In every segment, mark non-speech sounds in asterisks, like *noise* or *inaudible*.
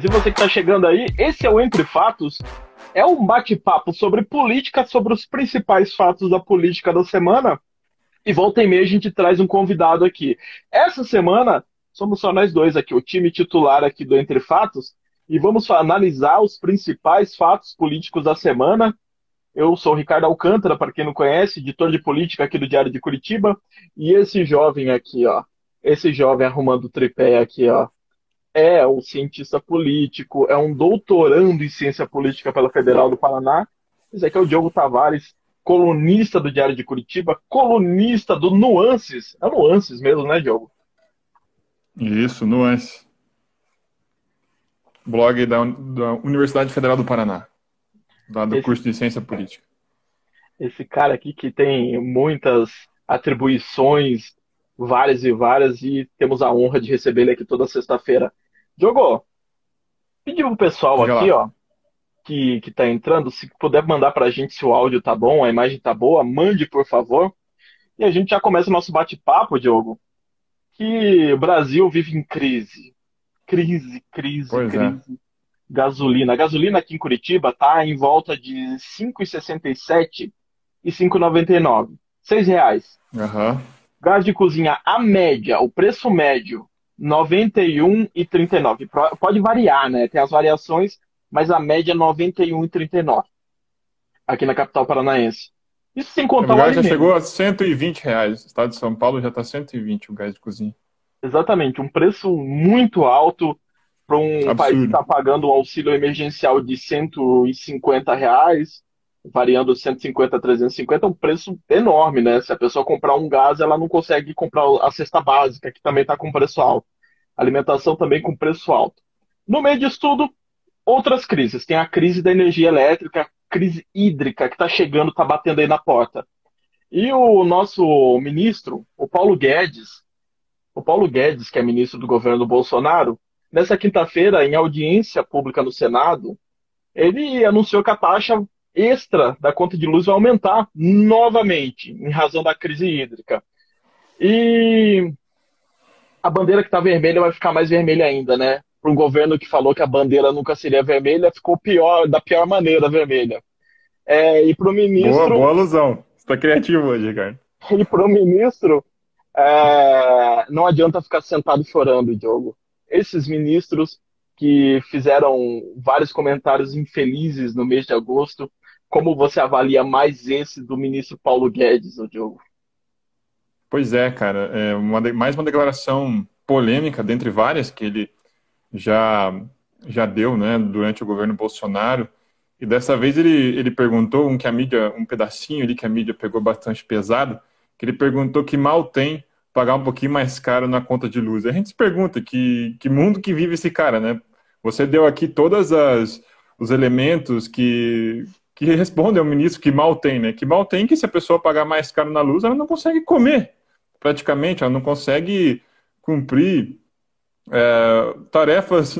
Se você que está chegando aí, esse é o Entre Fatos. É um bate-papo sobre política, sobre os principais fatos da política da semana. E volta e meia a gente traz um convidado aqui. Essa semana somos só nós dois aqui, o time titular aqui do Entre Fatos, e vamos analisar os principais fatos políticos da semana. Eu sou o Ricardo Alcântara, para quem não conhece, editor de política aqui do Diário de Curitiba, e esse jovem aqui, ó, esse jovem arrumando o tripé aqui, ó, é um cientista político, é um doutorando em ciência política pela Federal do Paraná. Esse aqui é o Diogo Tavares, colunista do Diário de Curitiba, colunista do Nuances. É Nuances mesmo, né, Diogo? Isso, Nuances. Blog da, da Universidade Federal do Paraná, lá do esse, curso de Ciência Política. Esse cara aqui que tem muitas atribuições várias e várias, e temos a honra de receber ele aqui toda sexta-feira. Diogo, pedi pro pessoal aqui, lá. ó, que, que tá entrando, se puder mandar pra gente se o áudio tá bom, a imagem tá boa, mande, por favor. E a gente já começa o nosso bate-papo, Diogo, que o Brasil vive em crise. Crise, crise, pois é. crise. É. Gasolina. A gasolina aqui em Curitiba tá em volta de 5,67 e 5,99. Seis reais. Aham. Uhum. Gás de cozinha, a média, o preço médio, 91,39. Pode variar, né? Tem as variações, mas a média é 91,39 aqui na capital paranaense. Isso sem contar o, o gás já chegou a 120 reais. O estado de São Paulo já está 120 o gás de cozinha. Exatamente, um preço muito alto para um Absurdo. país que está pagando um auxílio emergencial de 150 reais variando 150 a 350 é um preço enorme, né? Se a pessoa comprar um gás, ela não consegue comprar a cesta básica, que também está com preço alto. Alimentação também com preço alto. No meio disso tudo, outras crises. Tem a crise da energia elétrica, crise hídrica que está chegando, está batendo aí na porta. E o nosso ministro, o Paulo Guedes, o Paulo Guedes, que é ministro do governo Bolsonaro, nessa quinta-feira, em audiência pública no Senado, ele anunciou que a taxa extra da conta de luz vai aumentar novamente, em razão da crise hídrica. E a bandeira que está vermelha vai ficar mais vermelha ainda, né? Para um governo que falou que a bandeira nunca seria vermelha, ficou pior, da pior maneira vermelha. É, e para o ministro. Boa, boa alusão. Você está criativo hoje, Ricardo. E para o ministro, é, não adianta ficar sentado chorando, Diogo. Esses ministros que fizeram vários comentários infelizes no mês de agosto como você avalia mais esse do ministro Paulo Guedes, o Diogo? Pois é, cara. É uma, mais uma declaração polêmica, dentre várias, que ele já, já deu né, durante o governo Bolsonaro. E dessa vez ele, ele perguntou um que a mídia, um pedacinho ali que a mídia pegou bastante pesado, que ele perguntou que mal tem pagar um pouquinho mais caro na conta de luz. A gente se pergunta que, que mundo que vive esse cara, né? Você deu aqui todas as os elementos que, que respondem ao ministro que mal tem, né? Que mal tem que se a pessoa pagar mais caro na luz, ela não consegue comer, praticamente, ela não consegue cumprir é, tarefas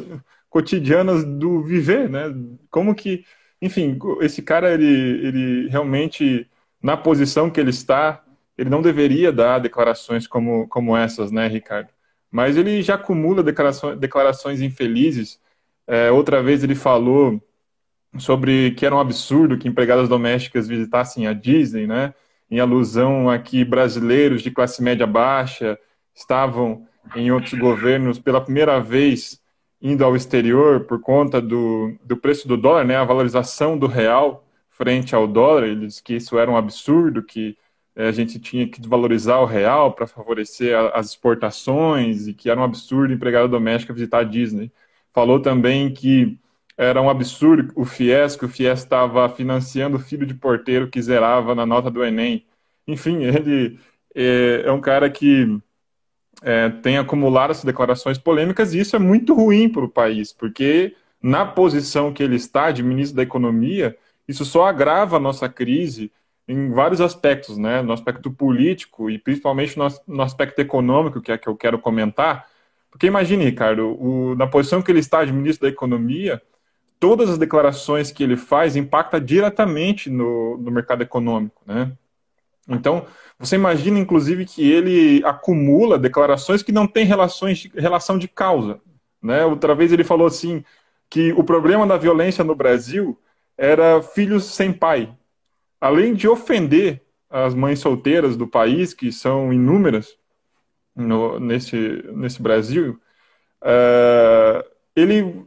cotidianas do viver, né? Como que, enfim, esse cara, ele, ele realmente, na posição que ele está, ele não deveria dar declarações como, como essas, né, Ricardo? Mas ele já acumula declarações, declarações infelizes. É, outra vez ele falou sobre que era um absurdo que empregadas domésticas visitassem a Disney, né? Em alusão a que brasileiros de classe média baixa estavam em outros governos pela primeira vez indo ao exterior por conta do, do preço do dólar, né? A valorização do real frente ao dólar. Eles que isso era um absurdo, que eh, a gente tinha que desvalorizar o real para favorecer as exportações e que era um absurdo empregada doméstica visitar a Disney. Falou também que era um absurdo o FIES, que o FIES estava financiando o filho de porteiro que zerava na nota do Enem. Enfim, ele, é, é um cara que é, tem acumulado essas declarações polêmicas e isso é muito ruim para o país, porque na posição que ele está de ministro da Economia, isso só agrava a nossa crise em vários aspectos, né? No aspecto político e principalmente no, no aspecto econômico, que é que eu quero comentar. Porque imagine, Ricardo, o, na posição que ele está de ministro da Economia, todas as declarações que ele faz impactam diretamente no, no mercado econômico, né? Então, você imagina, inclusive, que ele acumula declarações que não têm relações relação de causa. Né? Outra vez ele falou assim que o problema da violência no Brasil era filhos sem pai. Além de ofender as mães solteiras do país, que são inúmeras no, nesse, nesse Brasil, uh, ele,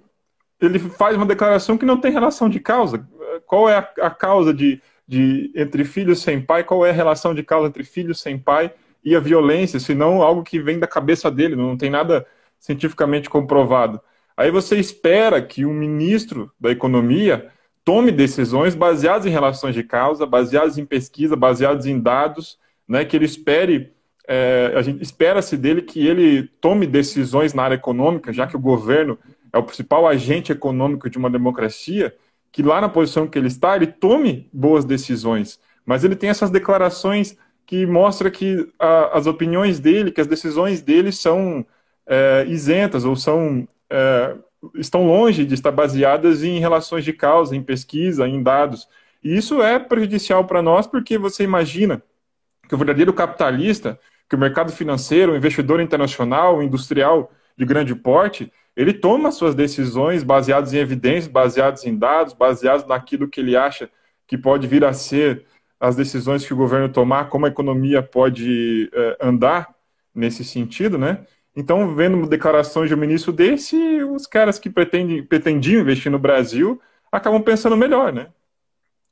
ele faz uma declaração que não tem relação de causa. Qual é a, a causa de de entre filhos sem pai, qual é a relação de causa entre filhos sem pai e a violência, se não algo que vem da cabeça dele, não tem nada cientificamente comprovado. Aí você espera que um ministro da economia tome decisões baseadas em relações de causa, baseadas em pesquisa, baseadas em dados, né, que ele espere, é, a gente espera-se dele que ele tome decisões na área econômica, já que o governo é o principal agente econômico de uma democracia, que lá na posição que ele está, ele tome boas decisões. Mas ele tem essas declarações que mostram que a, as opiniões dele, que as decisões dele são é, isentas ou são é, estão longe de estar baseadas em relações de causa, em pesquisa, em dados. E isso é prejudicial para nós porque você imagina que o verdadeiro capitalista, que o mercado financeiro, o investidor internacional, o industrial de grande porte, ele toma suas decisões baseadas em evidências, baseadas em dados, baseadas naquilo que ele acha que pode vir a ser as decisões que o governo tomar, como a economia pode eh, andar nesse sentido, né? Então, vendo declarações de um ministro desse, os caras que pretendem, pretendiam investir no Brasil acabam pensando melhor, né?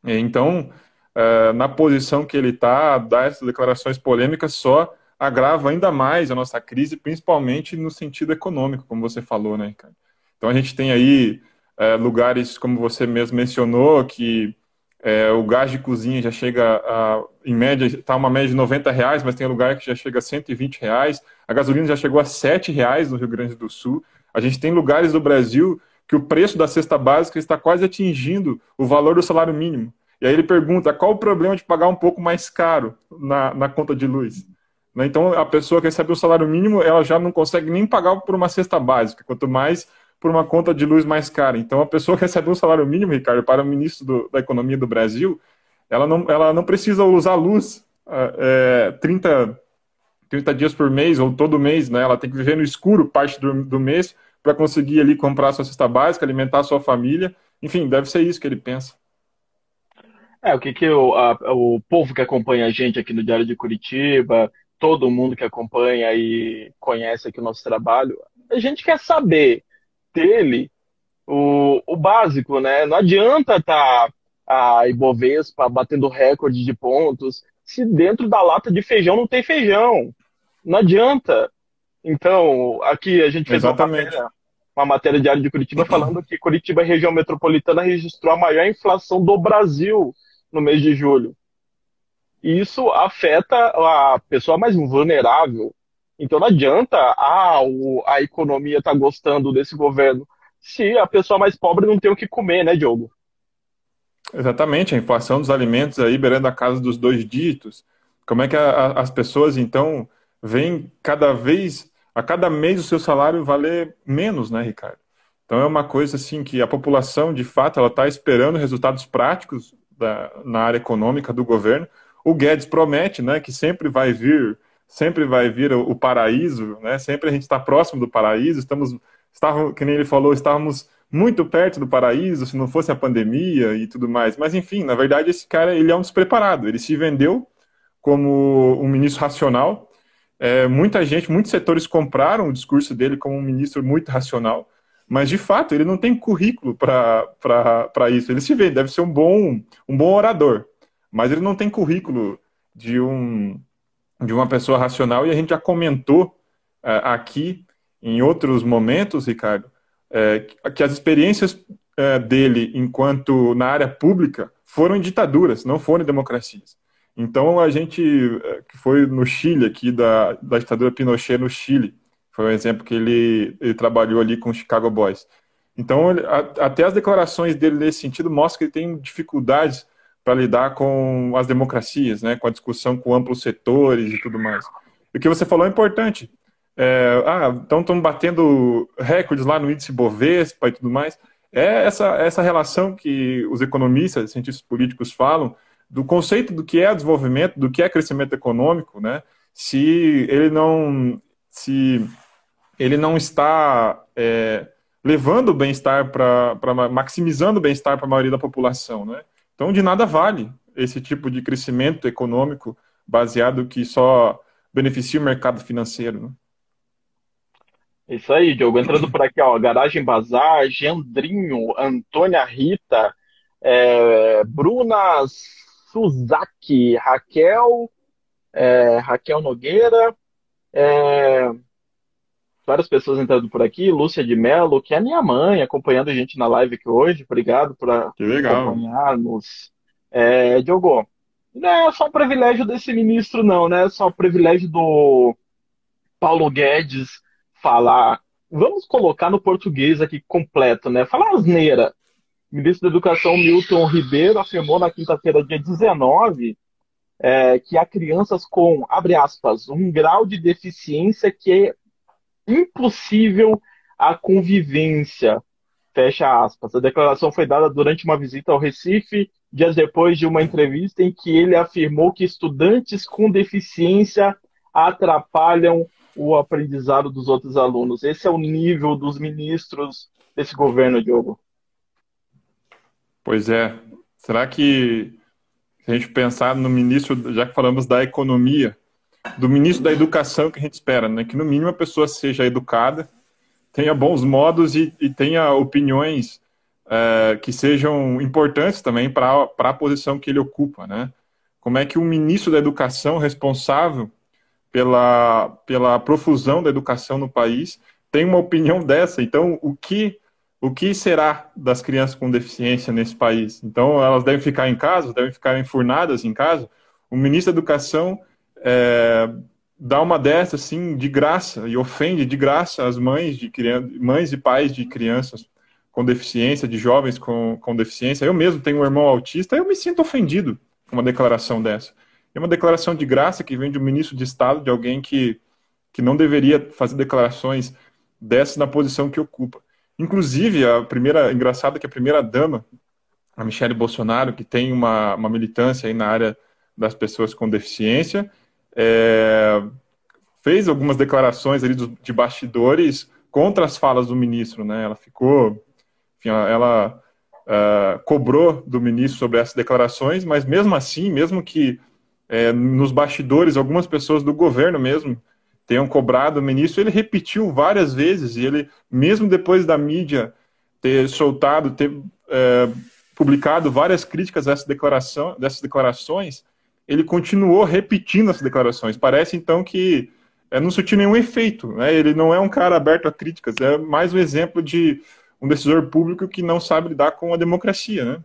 Então, eh, na posição que ele está, dar essas declarações polêmicas só agrava ainda mais a nossa crise, principalmente no sentido econômico, como você falou, né, cara? Então a gente tem aí é, lugares, como você mesmo mencionou, que é, o gás de cozinha já chega a, em média, está uma média de 90 reais, mas tem lugar que já chega a 120 reais. A gasolina já chegou a 7 reais no Rio Grande do Sul. A gente tem lugares do Brasil que o preço da cesta básica está quase atingindo o valor do salário mínimo. E aí ele pergunta qual o problema de pagar um pouco mais caro na, na conta de luz. Né? Então, a pessoa que recebe o salário mínimo, ela já não consegue nem pagar por uma cesta básica, quanto mais por uma conta de luz mais cara. Então, a pessoa que recebe um salário mínimo, Ricardo, para o ministro do, da Economia do Brasil, ela não, ela não precisa usar luz é, 30, 30 dias por mês ou todo mês, né? Ela tem que viver no escuro parte do, do mês para conseguir ali comprar sua cesta básica, alimentar sua família. Enfim, deve ser isso que ele pensa. É, o que, que o, a, o povo que acompanha a gente aqui no Diário de Curitiba, todo mundo que acompanha e conhece aqui o nosso trabalho, a gente quer saber dele o, o básico, né? Não adianta estar tá a Ibovespa batendo recorde de pontos se dentro da lata de feijão não tem feijão. Não adianta. Então, aqui a gente fez uma matéria, uma matéria diária de Curitiba falando que Curitiba, região metropolitana, registrou a maior inflação do Brasil no mês de julho isso afeta a pessoa mais vulnerável. Então não adianta ah, o, a economia estar tá gostando desse governo se a pessoa mais pobre não tem o que comer, né, Diogo? Exatamente, a inflação dos alimentos aí beirando a casa dos dois dígitos. Como é que a, a, as pessoas, então, veem cada vez, a cada mês o seu salário valer menos, né, Ricardo? Então é uma coisa assim que a população, de fato, ela está esperando resultados práticos da, na área econômica do governo, o Guedes promete, né, que sempre vai vir, sempre vai vir o, paraíso, né? Sempre a gente está próximo do paraíso. Estamos, estava, que nem ele falou, estávamos muito perto do paraíso se não fosse a pandemia e tudo mais. Mas enfim, na verdade esse cara ele é um despreparado. Ele se vendeu como um ministro racional. É, muita gente, muitos setores compraram o discurso dele como um ministro muito racional, mas de fato ele não tem currículo para isso. Ele se vê, deve ser um bom, um bom orador, mas ele não tem currículo de, um, de uma pessoa racional, e a gente já comentou uh, aqui em outros momentos, Ricardo, uh, que as experiências uh, dele enquanto na área pública foram em ditaduras, não foram em democracias. Então a gente eh, que foi no Chile aqui da, da ditadura Pinochet no Chile, foi um exemplo que ele, ele trabalhou ali com os Chicago Boys. Então ele, a, até as declarações dele nesse sentido mostram que ele tem dificuldades para lidar com as democracias, né, com a discussão com amplos setores e tudo mais. O que você falou é importante. É, ah, então estão batendo recordes lá no índice Bovespa e tudo mais. É essa, essa relação que os economistas, cientistas políticos falam do conceito do que é desenvolvimento, do que é crescimento econômico, né? Se ele não, se ele não está é, levando o bem-estar para, maximizando o bem-estar para a maioria da população, né? Então, de nada vale esse tipo de crescimento econômico baseado que só beneficia o mercado financeiro, né? Isso aí, Diogo. Entrando por aqui, ó. Garagem Bazar, Gendrinho, Antônia Rita, é, Bruna Suzaki, Raquel, é, Raquel Nogueira, é, várias pessoas entrando por aqui, Lúcia de Mello, que é minha mãe, acompanhando a gente na live aqui hoje. Obrigado por acompanhar-nos. É, Diogo, não é só o privilégio desse ministro, não, né? É só o privilégio do Paulo Guedes falar, vamos colocar no português aqui completo, né? Falar asneira. O ministro da Educação, Milton Ribeiro, afirmou na quinta-feira, dia 19, é, que há crianças com, abre aspas, um grau de deficiência que impossível a convivência, fecha aspas. A declaração foi dada durante uma visita ao Recife, dias depois de uma entrevista em que ele afirmou que estudantes com deficiência atrapalham o aprendizado dos outros alunos. Esse é o nível dos ministros desse governo, Diogo. Pois é. Será que, se a gente pensar no ministro, já que falamos da economia, do ministro da educação que a gente espera, né? Que no mínimo a pessoa seja educada, tenha bons modos e, e tenha opiniões é, que sejam importantes também para a posição que ele ocupa, né? Como é que o ministro da educação responsável pela, pela profusão da educação no país, tem uma opinião dessa. Então, o que, o que será das crianças com deficiência nesse país? Então, elas devem ficar em casa, devem ficar enfurnadas em casa? O ministro da Educação é, dá uma dessa, assim, de graça, e ofende de graça as mães, de criança, mães e pais de crianças com deficiência, de jovens com, com deficiência. Eu mesmo tenho um irmão autista, eu me sinto ofendido com uma declaração dessa. É uma declaração de graça que vem de um ministro de Estado, de alguém que, que não deveria fazer declarações dessas na posição que ocupa. Inclusive, a primeira, engraçado que a primeira dama, a Michelle Bolsonaro, que tem uma, uma militância aí na área das pessoas com deficiência, é, fez algumas declarações ali de bastidores contra as falas do ministro, né? Ela ficou, enfim, ela, ela uh, cobrou do ministro sobre essas declarações, mas mesmo assim, mesmo que é, nos bastidores, algumas pessoas do governo mesmo tenham cobrado o ministro, ele repetiu várias vezes, e ele, mesmo depois da mídia ter soltado, ter é, publicado várias críticas a essa declaração, dessas declarações, ele continuou repetindo essas declarações. Parece então que é, não surtiu nenhum efeito. Né? Ele não é um cara aberto a críticas, é mais um exemplo de um decisor público que não sabe lidar com a democracia. Né?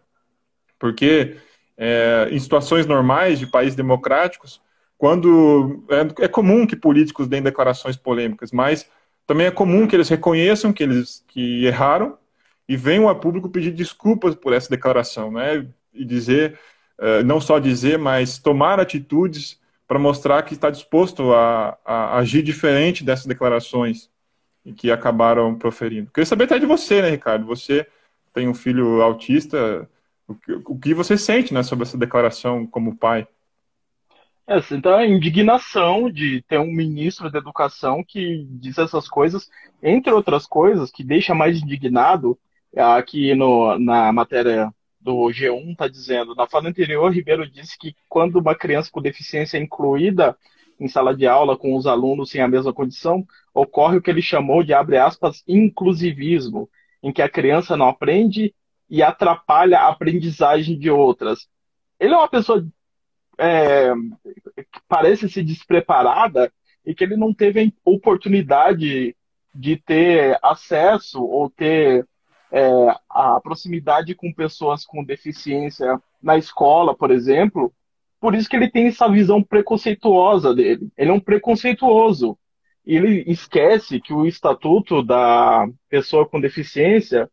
Porque é, em situações normais de países democráticos, quando é, é, comum que políticos deem declarações polêmicas, mas também é comum que eles reconheçam que eles que erraram e venham a público pedir desculpas por essa declaração, né? E dizer, é, não só dizer, mas tomar atitudes para mostrar que está disposto a, a, agir diferente dessas declarações que acabaram proferindo. Queria saber até de você, né, Ricardo? Você tem um filho autista, o que, o que você sente né, sobre essa declaração como pai? É, então a indignação de ter um ministro da educação que diz essas coisas, entre outras coisas, que deixa mais indignado, aqui no, na matéria do G1 está dizendo, na fala anterior, Ribeiro disse que quando uma criança com deficiência é incluída em sala de aula com os alunos sem a mesma condição, ocorre o que ele chamou de, abre aspas, inclusivismo, em que a criança não aprende e atrapalha a aprendizagem de outras. Ele é uma pessoa é, que parece se despreparada e que ele não teve oportunidade de ter acesso ou ter é, a proximidade com pessoas com deficiência na escola, por exemplo, por isso que ele tem essa visão preconceituosa dele. Ele é um preconceituoso. Ele esquece que o estatuto da pessoa com deficiência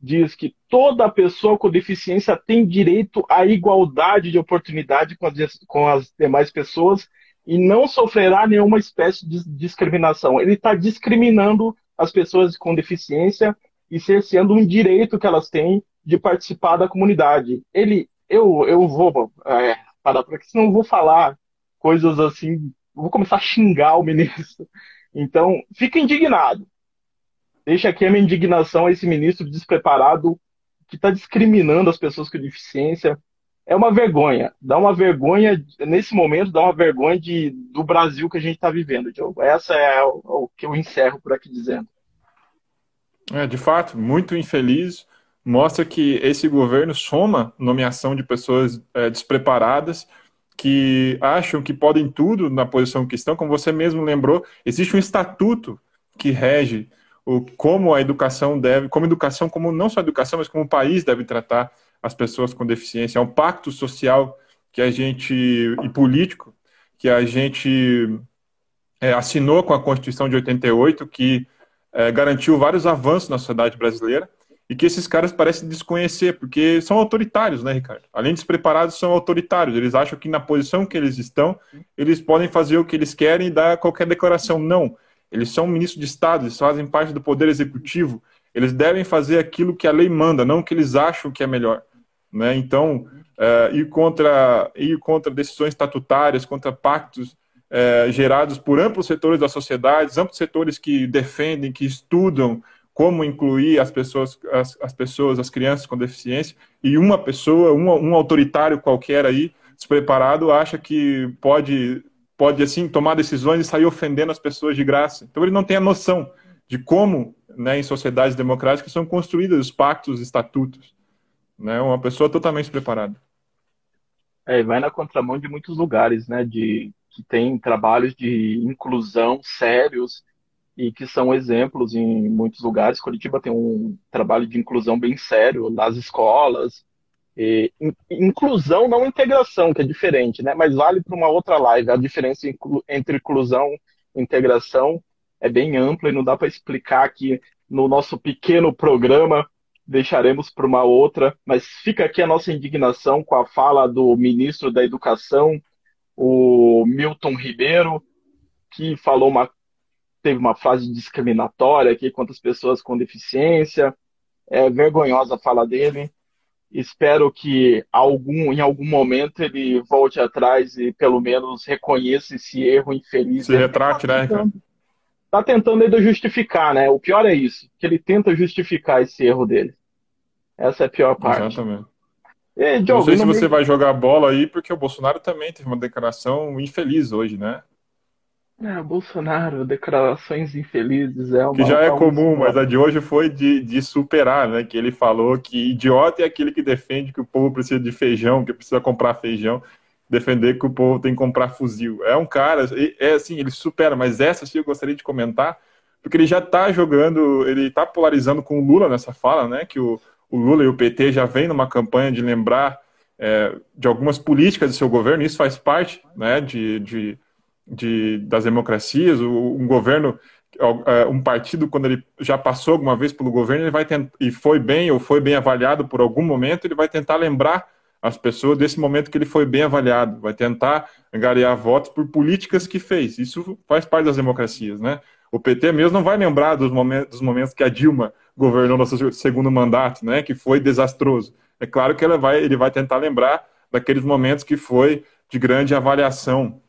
diz que toda pessoa com deficiência tem direito à igualdade de oportunidade com as, com as demais pessoas e não sofrerá nenhuma espécie de discriminação. Ele está discriminando as pessoas com deficiência e cerceando um direito que elas têm de participar da comunidade. Ele, eu, eu vou é, parar por aqui, senão eu vou falar coisas assim, vou começar a xingar o ministro. Então, fica indignado. Deixa aqui a minha indignação a esse ministro despreparado que está discriminando as pessoas com deficiência. É uma vergonha. Dá uma vergonha, nesse momento, dá uma vergonha de, do Brasil que a gente está vivendo, Diogo. Essa é o, o, que eu encerro por aqui dizendo. É, de fato, muito infeliz. Mostra que esse governo soma nomeação de pessoas é, despreparadas que acham que podem tudo na posição que estão. Como você mesmo lembrou, existe um estatuto que rege o, como a educação deve, como educação, como não só a educação, mas como o país deve tratar as pessoas com deficiência. É um pacto social que a gente e político que a gente é, assinou com a Constituição de 88, que é, garantiu vários avanços na sociedade brasileira e que esses caras parecem desconhecer, porque são autoritários, né, Ricardo? Além de despreparados, são autoritários. Eles acham que na posição que eles estão, eles podem fazer o que eles querem e dar qualquer declaração. Não. Eles são ministros de Estado, eles fazem parte do poder executivo. Eles devem fazer aquilo que a lei manda, não o que eles acham que é melhor. Né? Então, é, ir, contra, ir contra decisões estatutárias, contra pactos é, gerados por amplos setores da sociedade, amplos setores que defendem, que estudam como incluir as pessoas, as, as pessoas, as crianças com deficiência, e uma pessoa, um, um autoritário qualquer aí, despreparado, acha que pode pode assim tomar decisões e sair ofendendo as pessoas de graça. Então ele não tem a noção de como, né, em sociedades democráticas são construídos os pactos, estatutos. Né, uma pessoa totalmente preparada. É, vai na contramão de muitos lugares, né, de que tem trabalhos de inclusão sérios e que são exemplos em muitos lugares. Curitiba tem um trabalho de inclusão bem sério nas escolas, e, inclusão, não integração, que é diferente, né? Mas vale para uma outra live. A diferença entre inclusão e integração é bem ampla e não dá para explicar aqui no nosso pequeno programa. Deixaremos para uma outra, mas fica aqui a nossa indignação com a fala do ministro da Educação, o Milton Ribeiro, que falou uma teve uma frase discriminatória aqui contra as pessoas com deficiência. É vergonhosa a fala dele. Espero que algum, em algum momento ele volte atrás e pelo menos reconheça esse erro infeliz. Se retrate, tá né? Tentando, tá tentando ainda justificar, né? O pior é isso, que ele tenta justificar esse erro dele. Essa é a pior parte. Exatamente. E, Diogo, não sei se você vai jogar bola aí, porque o Bolsonaro também teve uma declaração infeliz hoje, né? É, Bolsonaro, declarações infelizes é uma. Que já é comum, mas a de hoje foi de, de superar, né? Que ele falou que idiota é aquele que defende que o povo precisa de feijão, que precisa comprar feijão, defender que o povo tem que comprar fuzil. É um cara, é assim, ele supera, mas essa sim eu gostaria de comentar, porque ele já está jogando, ele está polarizando com o Lula nessa fala, né? Que o, o Lula e o PT já vêm numa campanha de lembrar é, de algumas políticas do seu governo, isso faz parte, né? de, de de, das democracias, um governo, é, um partido, quando ele já passou alguma vez pelo governo, ele vai e foi bem ou foi bem avaliado por algum momento, ele vai tentar lembrar as pessoas desse momento que ele foi bem avaliado, vai tentar angariar votos por políticas que fez. Isso faz parte das democracias, né? O PT mesmo não vai lembrar dos momentos, dos momentos que a Dilma governou no seu segundo mandato, né? Que foi desastroso. É claro que vai, ele vai tentar lembrar daqueles momentos que foi de grande avaliação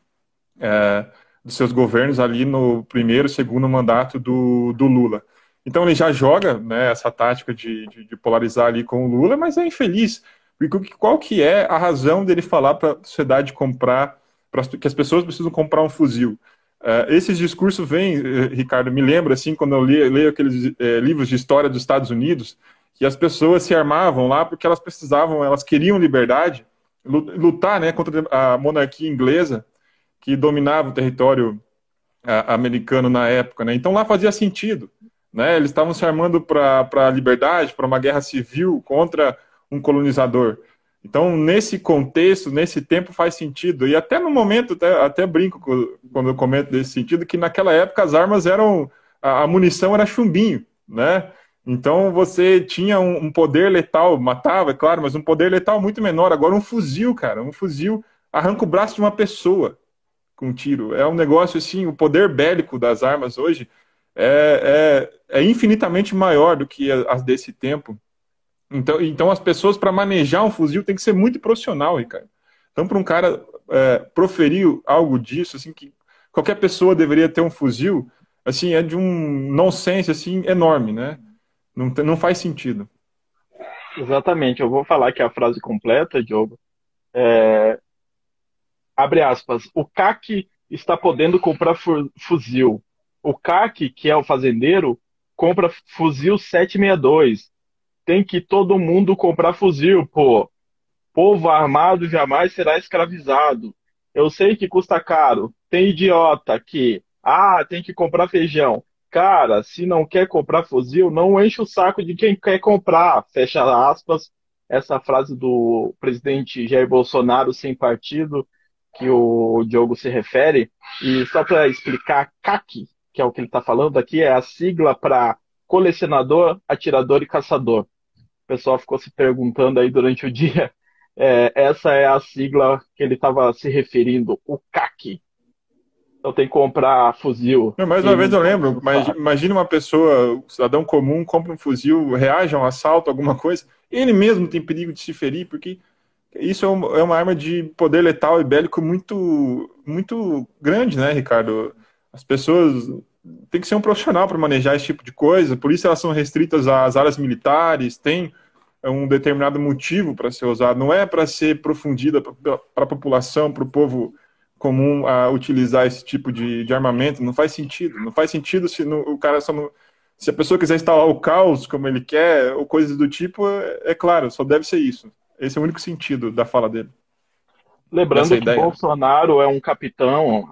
é, dos seus governos ali no primeiro, segundo mandato do, do Lula. Então ele já joga né, essa tática de, de, de, polarizar ali com o Lula, mas é infeliz. Porque qual que é a razão dele falar para a sociedade comprar, pra, que as pessoas precisam comprar um fuzil? Uh, esses discursos vêm, eh, Ricardo, me lembra assim, quando eu leio, leio aqueles uh, livros de história dos Estados Unidos, que as pessoas se armavam lá porque elas precisavam, elas queriam liberdade, lutar né, contra a monarquia inglesa, que dominava o território americano na época, né? Então lá fazia sentido, né? Eles estavam se armando para a liberdade, para uma guerra civil contra um colonizador. Então, nesse contexto, nesse tempo, faz sentido. E até no momento, até, até brinco quando eu comento desse sentido, que naquela época as armas eram. A, munição era chumbinho, né? Então você tinha um, um, poder letal, matava, é claro, mas um poder letal muito menor. Agora, um fuzil, cara, um fuzil arranca o braço de uma pessoa com um tiro. É um negócio assim, o poder bélico das armas hoje é, é, é infinitamente maior do que as desse tempo. Então, então as pessoas, para manejar um fuzil, tem que ser muito profissional, Ricardo. Então, para um cara é, proferir algo disso, assim, que qualquer pessoa deveria ter um fuzil, assim, é de um nonsense, assim, enorme, né? Não, não faz sentido. Exatamente. Eu vou falar aqui a frase completa, Diogo. É... Abre aspas. O CAC está podendo comprar fuzil. O CAC, que é o fazendeiro, compra fuzil 762 tem que todo mundo comprar fuzil, pô. Povo armado jamais será escravizado. Eu sei que custa caro. Tem idiota que, ah, tem que comprar feijão. Cara, se não quer comprar fuzil, não enche o saco de quem quer comprar. Fecha aspas. Essa frase do presidente Jair Bolsonaro sem partido, que o Diogo se refere. E só para explicar, CAC, que é o que ele está falando aqui, é a sigla para colecionador, atirador e caçador o pessoal ficou se perguntando aí durante o dia. *laughs* É, essa é a sigla que ele estava se referindo, o CAC. Então tem que comprar fuzil. Não, mais uma vez eu lembro, mas imagine uma pessoa, um cidadão comum, compra um fuzil, reage a um assalto, alguma coisa, ele mesmo tem perigo de se ferir, porque isso é uma, é uma arma de poder letal e bélico muito, muito grande, né, Ricardo? As pessoas tem que ser um profissional para manejar esse tipo de coisa, por isso elas são restritas às áreas militares, tem um determinado motivo para ser usado, não é para ser profundida para a população, para o povo comum a utilizar esse tipo de, de, armamento, não faz sentido, não faz sentido se no, o cara só não, se a pessoa quiser instalar o caos como ele quer, ou coisas do tipo, é, é claro, só deve ser isso. Esse é o único sentido da fala dele. Lembrando que. Bolsonaro é um capitão,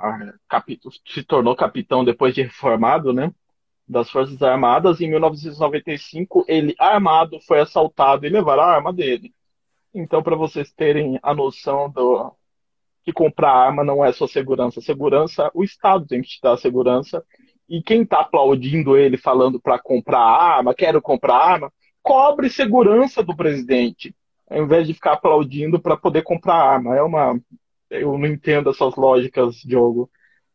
se tornou capitão depois de reformado, né? Das Forças Armadas. Em 1995, ele, armado, foi assaltado e levaram a arma dele. Então, para vocês terem a noção do que comprar arma não é só segurança. Segurança, o Estado tem que te dar segurança. E quem está aplaudindo ele falando para comprar arma, quero comprar arma, cobre segurança do presidente ao invés de ficar aplaudindo para poder comprar arma. É uma. Eu não entendo essas lógicas, Diogo.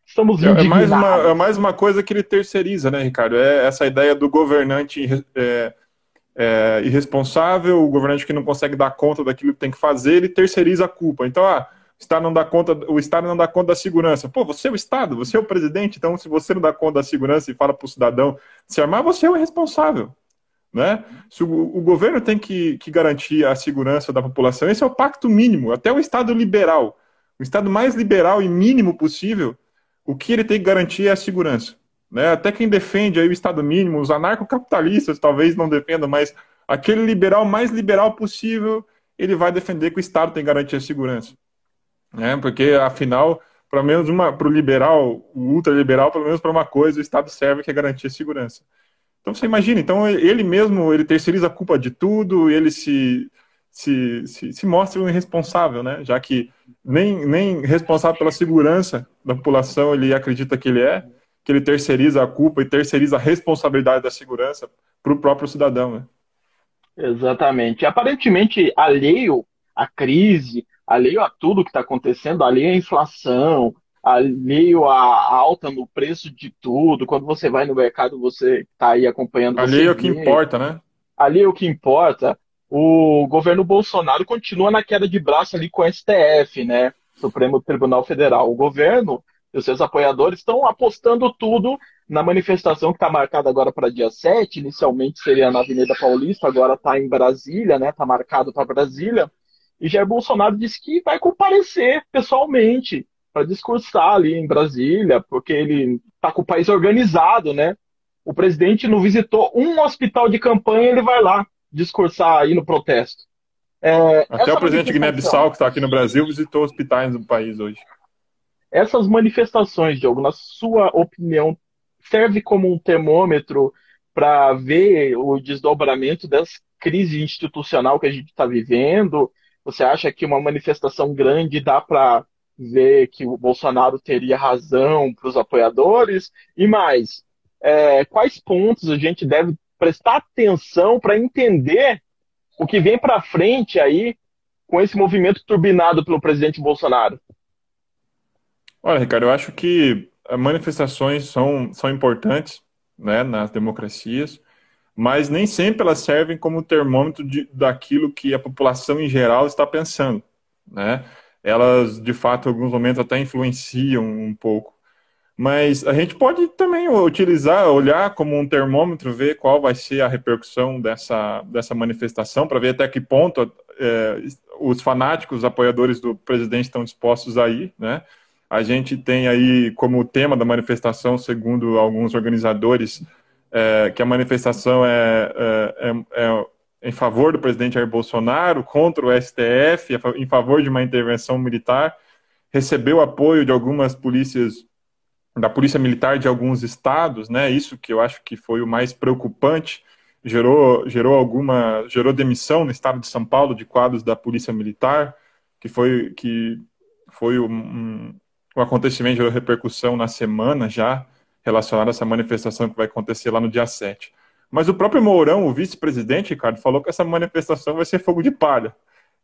Estamos é, é mais uma É mais uma coisa que ele terceiriza, né, Ricardo? É essa ideia do governante é, é, irresponsável, o governante que não consegue dar conta daquilo que tem que fazer, ele terceiriza a culpa. Então, ah, o Estado não dá conta, o Estado não dá conta da segurança. Pô, você é o Estado, você é o presidente, então se você não dá conta da segurança e fala para o cidadão se armar, você é o responsável. Né? Se o, o governo tem que, que, garantir a segurança da população, esse é o pacto mínimo, até o Estado liberal, o Estado mais liberal e mínimo possível, o que ele tem que garantir é a segurança. Né? Até quem defende aí o Estado mínimo, os anarcocapitalistas talvez não defendam, mas aquele liberal mais liberal possível, ele vai defender que o Estado tem que garantir a segurança. Né? Porque, afinal, pelo menos para o liberal, o ultraliberal, pelo menos para uma coisa, o Estado serve que é garantir a segurança. Então você imagina, então ele mesmo ele terceiriza a culpa de tudo, ele se, se, se, se mostra um irresponsável, né? Já que nem, nem responsável pela segurança da população ele acredita que ele é, que ele terceiriza a culpa e terceiriza a responsabilidade da segurança para o próprio cidadão, né? Exatamente. Aparentemente alheio à crise, alheio a tudo que está acontecendo, alheio à inflação, alheio à alta no preço de tudo. Quando você vai no mercado, você está aí acompanhando. Alheio é o que importa, né? Ali é o que importa. O governo Bolsonaro continua na queda de braço ali com o STF, né? Supremo Tribunal Federal. O governo e os seus apoiadores estão apostando tudo na manifestação que está marcada agora para dia 7. Inicialmente seria na Avenida Paulista, agora está em Brasília, né? Está marcado para Brasília. E Jair Bolsonaro disse que vai comparecer pessoalmente para discursar ali em Brasília, porque ele está com o país organizado, né? O presidente não visitou um hospital de campanha, ele vai lá discursar aí no protesto. É, Até o presidente Guiné-Bissau, que está aqui no Brasil, visitou hospitais do país hoje. Essas manifestações, Diogo, na sua opinião, serve como um termômetro para ver o desdobramento dessa crise institucional que a gente está vivendo? Você acha que uma manifestação grande dá para ver que o Bolsonaro teria razão para os apoiadores? E mais, é, quais pontos a gente deve prestar atenção para entender o que vem para frente aí com esse movimento turbinado pelo presidente Bolsonaro? Olha, Ricardo, eu acho que manifestações são, são importantes né, nas democracias, mas nem sempre elas servem como termômetro de, daquilo que a população em geral está pensando. Né? Elas, de fato, em alguns momentos até influenciam um pouco. Mas a gente pode também utilizar, olhar como um termômetro, ver qual vai ser a repercussão dessa, dessa manifestação, para ver até que ponto é, os fanáticos, os apoiadores do presidente estão dispostos a ir, né? A gente tem aí como tema da manifestação, segundo alguns organizadores, é, que a manifestação é, é, é, é em favor do presidente Jair Bolsonaro, contra o STF, em favor de uma intervenção militar, recebeu apoio de algumas polícias, da polícia militar de alguns estados, né? Isso que eu acho que foi o mais preocupante, gerou, gerou alguma, gerou demissão no estado de São Paulo de quadros da polícia militar, que foi que foi um, um acontecimento gerou repercussão na semana já, relacionado a essa manifestação que vai acontecer lá no dia 7. Mas o próprio Mourão, o vice-presidente, Ricardo, falou que essa manifestação vai ser fogo de palha.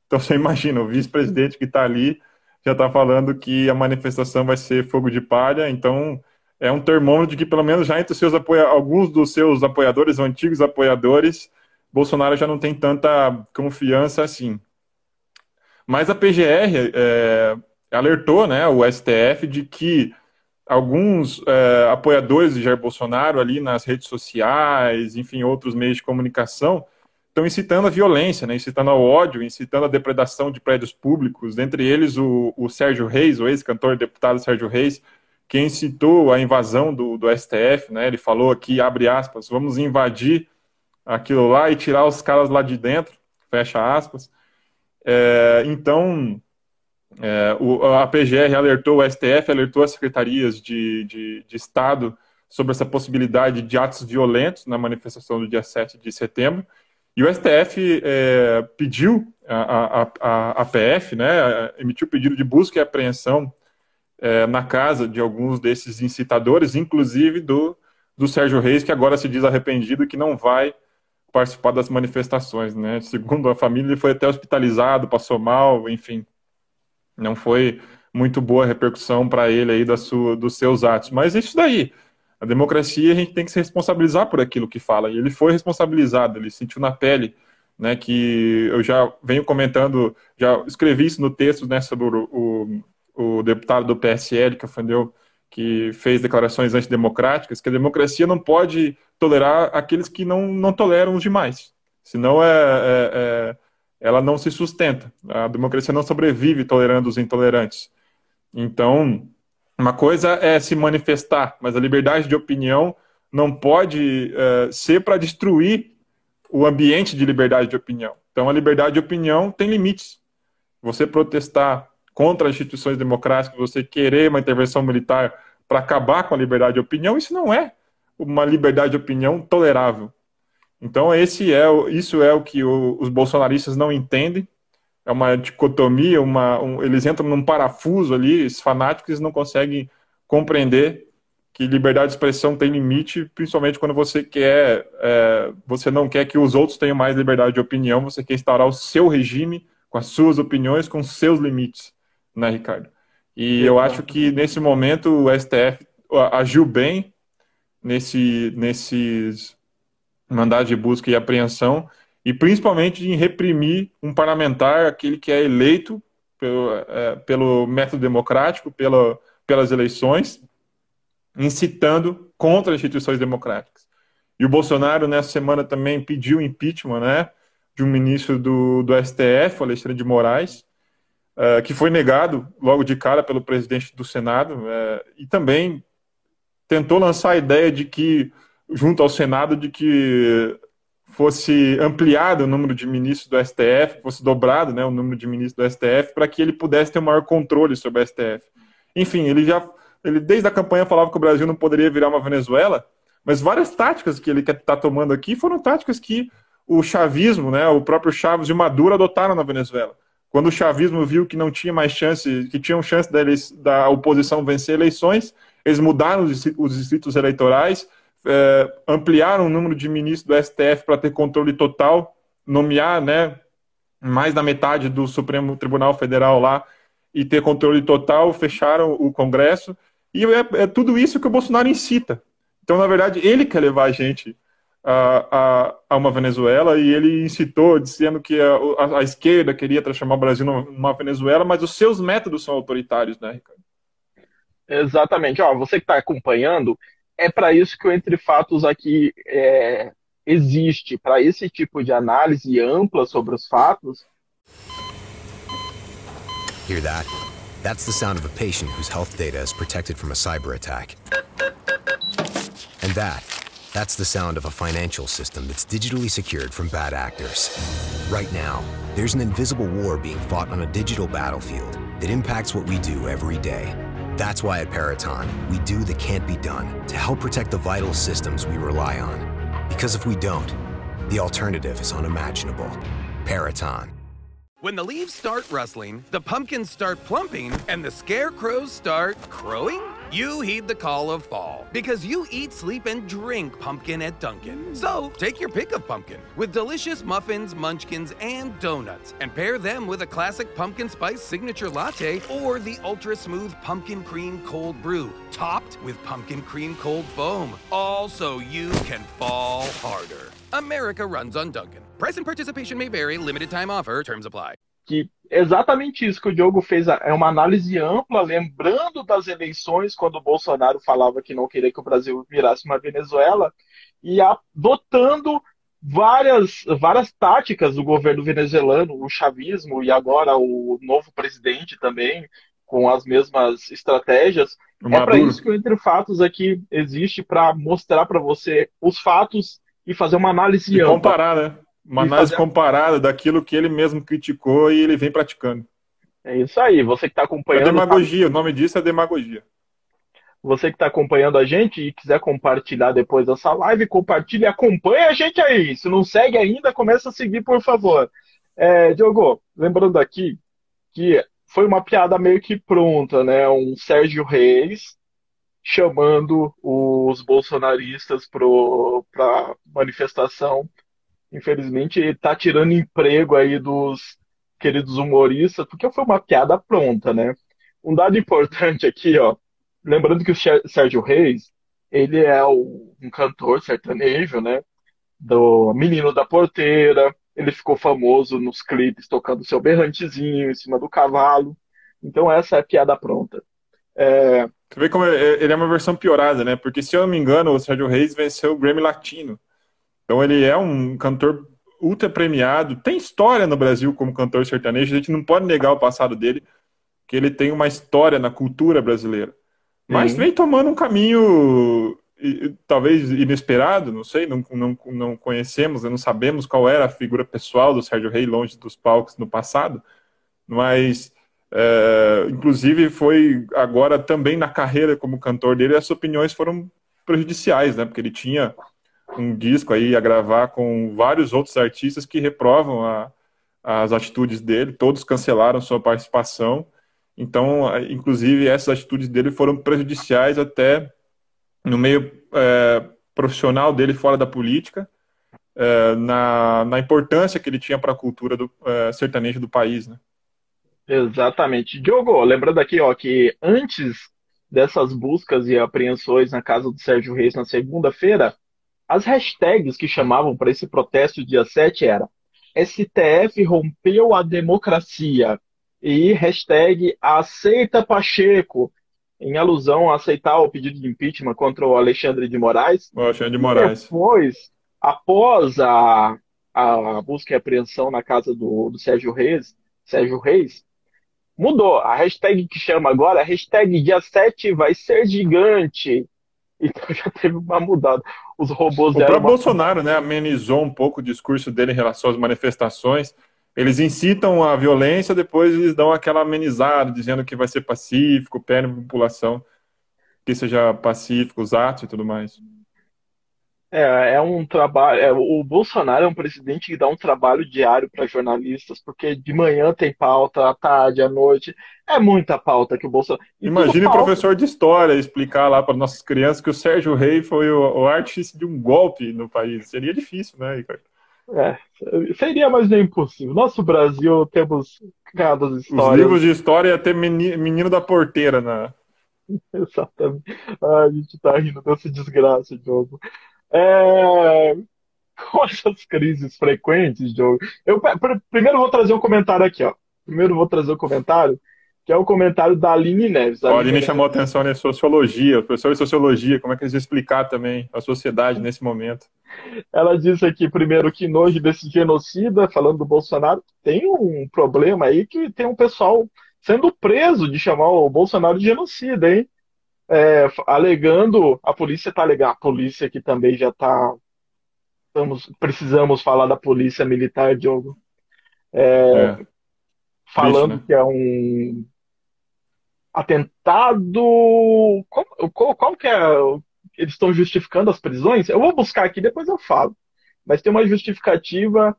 Então você imagina, o vice-presidente que está ali já está falando que a manifestação vai ser fogo de palha, então é um termômetro de que pelo menos já entre seus apoia alguns dos seus apoiadores, antigos apoiadores, Bolsonaro já não tem tanta confiança assim. Mas a PGR é, alertou né, o STF de que alguns é, apoiadores de Jair Bolsonaro ali nas redes sociais, enfim, outros meios de comunicação, estão incitando a violência, né, incitando ao ódio, incitando a depredação de prédios públicos, dentre eles o, o Sérgio Reis, o ex-cantor deputado Sérgio Reis, que incitou a invasão do, do STF, né, ele falou aqui, abre aspas, vamos invadir aquilo lá e tirar os caras lá de dentro, fecha aspas. É, então, é, o, a PGR alertou, o STF alertou as secretarias de, de, de, Estado sobre essa possibilidade de atos violentos na manifestação do dia 7 de setembro. E o STF é, pediu, a, a, a, a, PF, né, emitiu pedido de busca e apreensão é, na casa de alguns desses incitadores, inclusive do, do Sérgio Reis, que agora se diz arrependido que não vai participar das manifestações. Né? Segundo a família, ele foi até hospitalizado, passou mal, enfim não foi muito boa a repercussão para ele aí da sua, dos seus atos. Mas é isso daí. A democracia a gente tem que se responsabilizar por aquilo que fala. E ele foi responsabilizado, ele sentiu na pele, né, que eu já venho comentando, já escrevi isso no texto, né, sobre o, o, o deputado do PSL que ofendeu, que fez declarações antidemocráticas, que a democracia não pode tolerar aqueles que não, não toleram os demais. Senão é, é, é ela não se sustenta. A democracia não sobrevive tolerando os intolerantes. Então, uma coisa é se manifestar, mas a liberdade de opinião não pode uh, ser para destruir o ambiente de liberdade de opinião. Então, a liberdade de opinião tem limites. Você protestar contra as instituições democráticas, você querer uma intervenção militar para acabar com a liberdade de opinião, isso não é uma liberdade de opinião tolerável. Então esse é isso é o que o, os bolsonaristas não entendem. É uma dicotomia, uma, um, eles entram num parafuso ali, os fanáticos não conseguem compreender que liberdade de expressão tem limite, principalmente quando você quer, é, você não quer que os outros tenham mais liberdade de opinião, você quer instaurar o seu regime com as suas opiniões, com os seus limites, né, Ricardo? E eu acho que nesse momento o STF agiu bem nesse, nesses mandado de busca e apreensão, e principalmente em reprimir um parlamentar, aquele que é eleito pelo, é, pelo método democrático, pela, pelas eleições, incitando contra as instituições democráticas. E o Bolsonaro, nessa semana, também pediu impeachment né, de um ministro do, do STF, Alexandre de Moraes, uh, que foi negado logo de cara pelo presidente do Senado, uh, e também tentou lançar a ideia de que junto ao Senado de que fosse ampliado o número de ministros do STF, fosse dobrado né, o número de ministros do STF, para que ele pudesse ter um maior controle sobre o STF. Enfim, ele já, ele desde a campanha falava que o Brasil não poderia virar uma Venezuela, mas várias táticas que ele está tomando aqui foram táticas que o chavismo, né, o próprio Chaves e o Maduro adotaram na Venezuela. Quando o chavismo viu que não tinha mais chance, que tinham chance da, da oposição vencer eleições, eles mudaram os, os distritos eleitorais, é, ampliaram o número de ministros do STF para ter controle total, nomear né, mais da metade do Supremo Tribunal Federal lá e ter controle total, fecharam o Congresso. E é, é tudo isso que o Bolsonaro incita. Então, na verdade, ele quer levar a gente a, a, a, uma Venezuela e ele incitou dizendo que a, a, esquerda queria transformar o Brasil numa Venezuela, mas os seus métodos são autoritários, né, Ricardo? Exatamente. Ó, você que está acompanhando, é para isso que o Entre Fatos aqui é, existe, para esse tipo de análise ampla sobre os fatos. Hear that? That's the sound of a patient whose health data is protected from a cyber attack. And that That's the sound of a financial system that's digitally secured from bad actors. Right now, there's an invisible war being fought on a digital battlefield that impacts what we do every day. That's why at Peraton, we do the can't be done to help protect the vital systems we rely on. Because if we don't, the alternative is unimaginable. Peraton. When the leaves start rustling, the pumpkins start plumping, and the scarecrows start crowing? You heed the call of fall because you eat, sleep, and drink pumpkin at Dunkin'. Mm. So take your pick of pumpkin with delicious muffins, munchkins, and donuts, and pair them with a classic pumpkin spice signature latte or the ultra smooth pumpkin cream cold brew, topped with pumpkin cream cold foam. All so you can fall harder. America runs on Dunkin'. Price and participation may vary. Limited time offer. Terms apply. Que exatamente isso que o Diogo fez é uma análise ampla, lembrando das eleições, quando o Bolsonaro falava que não queria que o Brasil virasse uma Venezuela, e adotando várias, várias táticas do governo venezuelano, o chavismo e agora o novo presidente também, com as mesmas estratégias. Uma é para isso que o Entre Fatos aqui existe, para mostrar para você os fatos e fazer uma análise e ampla. comparar, né? Uma análise comparada daquilo que ele mesmo criticou e ele vem praticando. É isso aí, você que está acompanhando. É demagogia, tá... o nome disso é demagogia. Você que está acompanhando a gente e quiser compartilhar depois dessa live, compartilhe e acompanhe a gente aí. Se não segue ainda, começa a seguir, por favor. É, Diogo, lembrando aqui que foi uma piada meio que pronta, né? Um Sérgio Reis chamando os bolsonaristas para manifestação infelizmente, está tirando emprego aí dos queridos humoristas, porque foi uma piada pronta, né? Um dado importante aqui, ó, lembrando que o Sérgio Reis, ele é um cantor sertanejo, né? Do Menino da Porteira, ele ficou famoso nos clipes tocando seu berrantezinho em cima do cavalo. Então essa é a piada pronta. É... Você vê como ele é uma versão piorada, né? Porque se eu não me engano, o Sérgio Reis venceu o Grammy Latino. Então ele é um cantor ultra premiado, tem história no Brasil como cantor sertanejo, a gente não pode negar o passado dele, que ele tem uma história na cultura brasileira. Mas vem tomando um caminho talvez inesperado, não sei, não, não, não conhecemos, não sabemos qual era a figura pessoal do Sérgio Rei longe dos palcos no passado, mas é, inclusive foi agora também na carreira como cantor dele, as opiniões foram prejudiciais, né? Porque ele tinha um disco aí a gravar com vários outros artistas que reprovam a, as atitudes dele, todos cancelaram sua participação. Então, inclusive, essas atitudes dele foram prejudiciais até no meio é, profissional dele fora da política, é, na, na importância que ele tinha para a cultura do é, sertanejo do país, né? Exatamente. Diogo, lembrando aqui ó, que antes dessas buscas e apreensões na casa do Sérgio Reis na segunda-feira, as hashtags que chamavam para esse protesto dia 7 era STF rompeu a democracia e hashtag aceita Pacheco, em alusão a aceitar o pedido de impeachment contra o Alexandre de Moraes. O Alexandre de Moraes. Depois, após a, a busca e apreensão na casa do, do Sérgio Reis, Sérgio Reis, mudou. A hashtag que chama agora, a hashtag dia 7 vai ser gigante. Então *laughs* já teve uma mudada. Os robôs O próprio uma... Bolsonaro né, amenizou um pouco o discurso dele em relação às manifestações. Eles incitam a violência, depois eles dão aquela amenizada, dizendo que vai ser pacífico, pedem a população que seja pacífico, os atos e tudo mais. É, é um trabalho. É, o Bolsonaro é um presidente que dá um trabalho diário para jornalistas, porque de manhã tem pauta, à tarde, à noite. É muita pauta que o Bolsonaro. Imagine o professor de história explicar lá para nossas crianças que o Sérgio Rei foi o, o artífice de um golpe no país. Seria difícil, né, Ricardo? É, seria, mas nem impossível. Nosso Brasil temos cada histórias. Os livros de história ia ter menino da porteira na. *laughs* Exatamente. Ai, a gente tá rindo dessa desgraça, Diogo. É... *laughs* Com essas crises frequentes, Diogo. Eu primeiro vou trazer um comentário aqui, ó. Primeiro vou trazer um comentário, que é o comentário da Aline Neves. A Aline, Aline chamou a atenção na sociologia, o professor de sociologia, como é que eles explicar também a sociedade nesse momento. Ela disse aqui, primeiro, que nojo desse genocida, falando do Bolsonaro, tem um problema aí que tem um pessoal sendo preso de chamar o Bolsonaro de genocida, hein? É, alegando, a polícia está alegando, a polícia que também já está. Precisamos falar da polícia militar, Diogo. É, é. Falando Triste, né? que é um atentado. Qual, qual, qual que é? Eles estão justificando as prisões? Eu vou buscar aqui, depois eu falo. Mas tem uma justificativa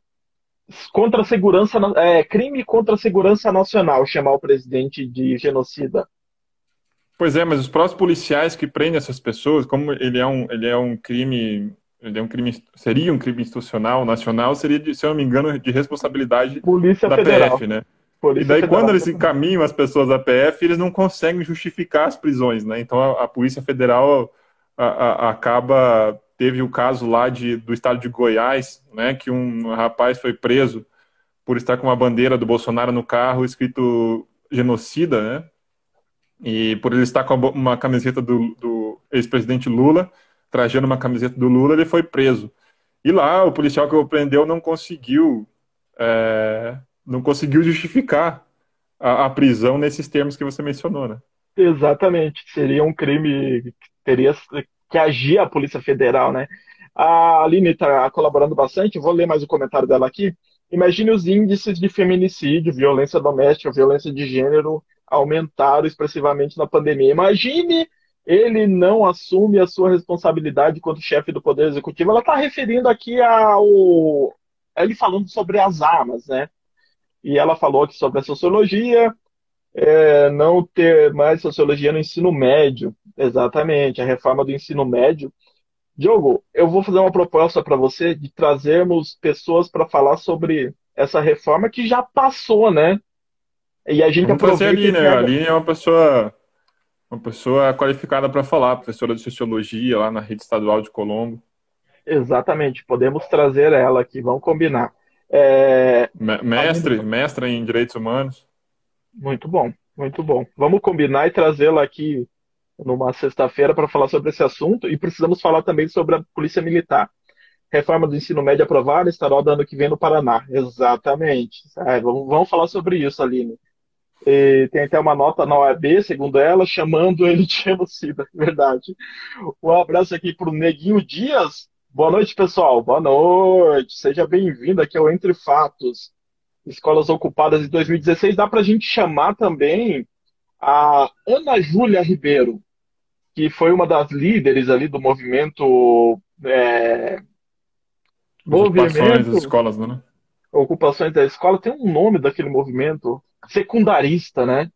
contra a segurança, é, crime contra a segurança nacional, chamar o presidente de genocida. Pois é, mas os próprios policiais que prendem essas pessoas, como ele é um, ele é um crime, ele é um crime, seria um crime institucional nacional, seria, de, se eu não me engano, de responsabilidade Polícia da Federal. PF, né? Polícia e daí, Federal. quando eles encaminham as pessoas da PF, eles não conseguem justificar as prisões, né? Então, a, a Polícia Federal a, a, acaba teve o caso lá de, do estado de Goiás, né, que um rapaz foi preso por estar com uma bandeira do Bolsonaro no carro escrito genocida, né? E por ele estar com uma camiseta do, do ex-presidente Lula, trajando uma camiseta do Lula, ele foi preso. E lá o policial que o prendeu não conseguiu, é, não conseguiu justificar a, a, prisão nesses termos que você mencionou, né? Exatamente. Seria um crime que teria que agir a Polícia Federal, né? A Aline está colaborando bastante, vou ler mais o comentário dela aqui. Imagine os índices de feminicídio, violência doméstica, violência de gênero aumentaram expressivamente na pandemia. Imagine ele não assume a sua responsabilidade quanto chefe do Poder Executivo. Ela está referindo aqui ao. Ele falando sobre as armas, né? E ela falou aqui sobre a sociologia, é, não ter mais sociologia no ensino médio. Exatamente, a reforma do ensino médio. Diogo, eu vou fazer uma proposta para você de trazermos pessoas para falar sobre essa reforma que já passou, né? E a gente Vamos aproveita. Ali, né? A Aline é uma pessoa, uma pessoa qualificada para falar, professora de sociologia lá na rede estadual de Colombo. Exatamente, podemos trazer ela aqui, vamos combinar. É... Mestre, mestre em direitos humanos. Muito bom, muito bom. Vamos combinar e trazê-la aqui numa sexta-feira para falar sobre esse assunto e precisamos falar também sobre a Polícia Militar. Reforma do ensino médio aprovada, estadual do ano que vem no Paraná. Exatamente. É, vamos, vamos, falar sobre isso, Aline. E tem até uma nota na OAB, segundo ela, chamando ele de genocida. *laughs* Verdade. Um abraço aqui para o Neguinho Dias. Boa noite, pessoal. Boa noite. Seja bem-vindo aqui ao Entre Fatos escolas ocupadas de 2016, dá para a gente chamar também a Ana Júlia Ribeiro, que foi uma das líderes ali do movimento. É, movimento das escolas, né? Ocupações da escola, tem um nome daquele movimento secundarista, né?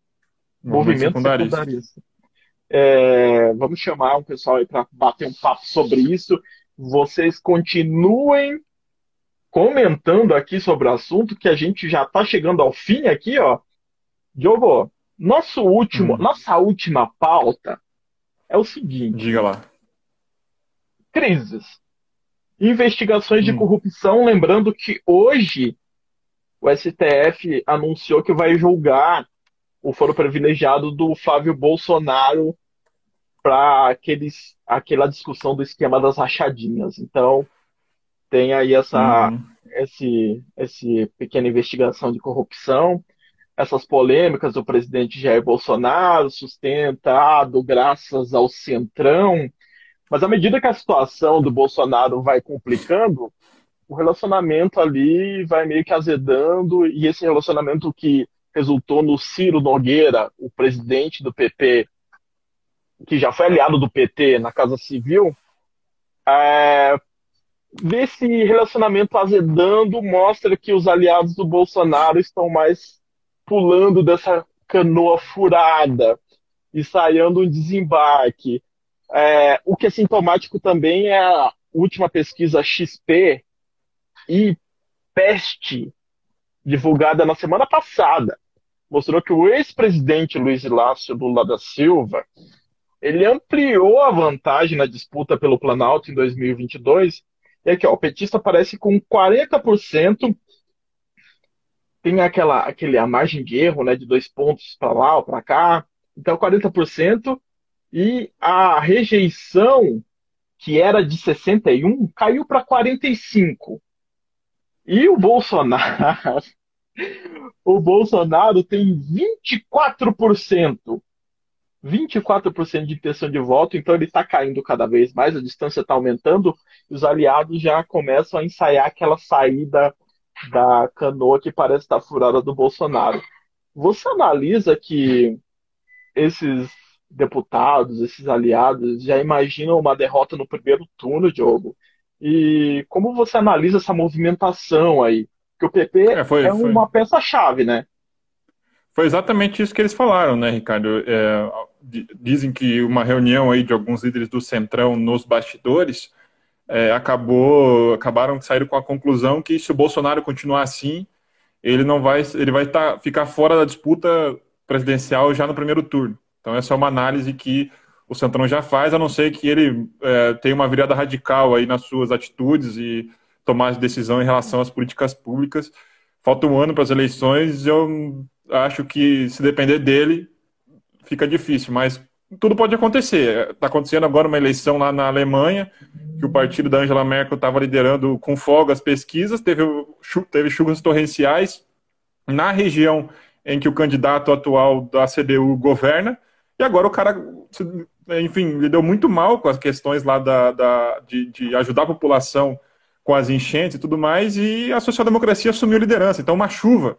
Movimento, secundarista. secundarista. É, vamos chamar um pessoal aí para bater um papo sobre isso. Vocês continuem comentando aqui sobre o assunto, que a gente já está chegando ao fim aqui, ó. Diogo, nosso último, hum. nossa última pauta é o seguinte. Diga lá. Crises. Investigações hum. de corrupção, lembrando que hoje o STF anunciou que vai julgar o foro privilegiado do Flávio Bolsonaro para aqueles aquela discussão do esquema das rachadinhas. Então, tem aí essa uhum. esse, esse pequena investigação de corrupção, essas polêmicas do presidente Jair Bolsonaro, sustentado graças ao Centrão. Mas à medida que a situação do Bolsonaro vai complicando, o relacionamento ali vai meio que azedando, e esse relacionamento que resultou no Ciro Nogueira, o presidente do PP, que já foi aliado do PT na Casa Civil, é, ver esse relacionamento azedando mostra que os aliados do Bolsonaro estão mais pulando dessa canoa furada, ensaiando um desembarque. É, o que é sintomático também é a última pesquisa XP e Peste, divulgada na semana passada, mostrou que o ex-presidente Luiz Inácio Lula da Silva ele ampliou a vantagem na disputa pelo Planalto em 2022. E aqui, ó, o petista aparece com 40%, tem aquela aquele, a margem de erro né, de dois pontos para lá ou para cá, então 40%, e a rejeição, que era de 61%, caiu para 45%. E o Bolsonaro, *laughs* o Bolsonaro tem 24%. 24% de intenção de voto, então ele está caindo cada vez mais, a distância está aumentando, e os aliados já começam a ensaiar aquela saída da canoa que parece estar furada do Bolsonaro. Você analisa que esses deputados, esses aliados, já imaginam uma derrota no primeiro turno, Diogo? E como você analisa essa movimentação aí? Porque o PP é, foi, é uma peça-chave, né? Foi exatamente isso que eles falaram, né, Ricardo? É, dizem que uma reunião aí de alguns líderes do Centrão nos bastidores é, acabou, acabaram saindo com a conclusão que se o Bolsonaro continuar assim, ele não vai, ele vai tá, ficar fora da disputa presidencial já no primeiro turno. Então essa é uma análise que o Centrão já faz, a não ser que ele é, tenha uma virada radical aí nas suas atitudes e tomar decisão em relação às políticas públicas. Falta um ano para as eleições, eu acho que se depender dele, fica difícil, mas tudo pode acontecer. Está acontecendo agora uma eleição lá na Alemanha, que o partido da Angela Merkel estava liderando com folga as pesquisas, teve, teve chuvas torrenciais na região em que o candidato atual da CDU governa, e agora o cara, enfim, lidou muito mal com as questões lá da, da de, de ajudar a população com as enchentes e tudo mais, e a social-democracia assumiu liderança. Então, uma chuva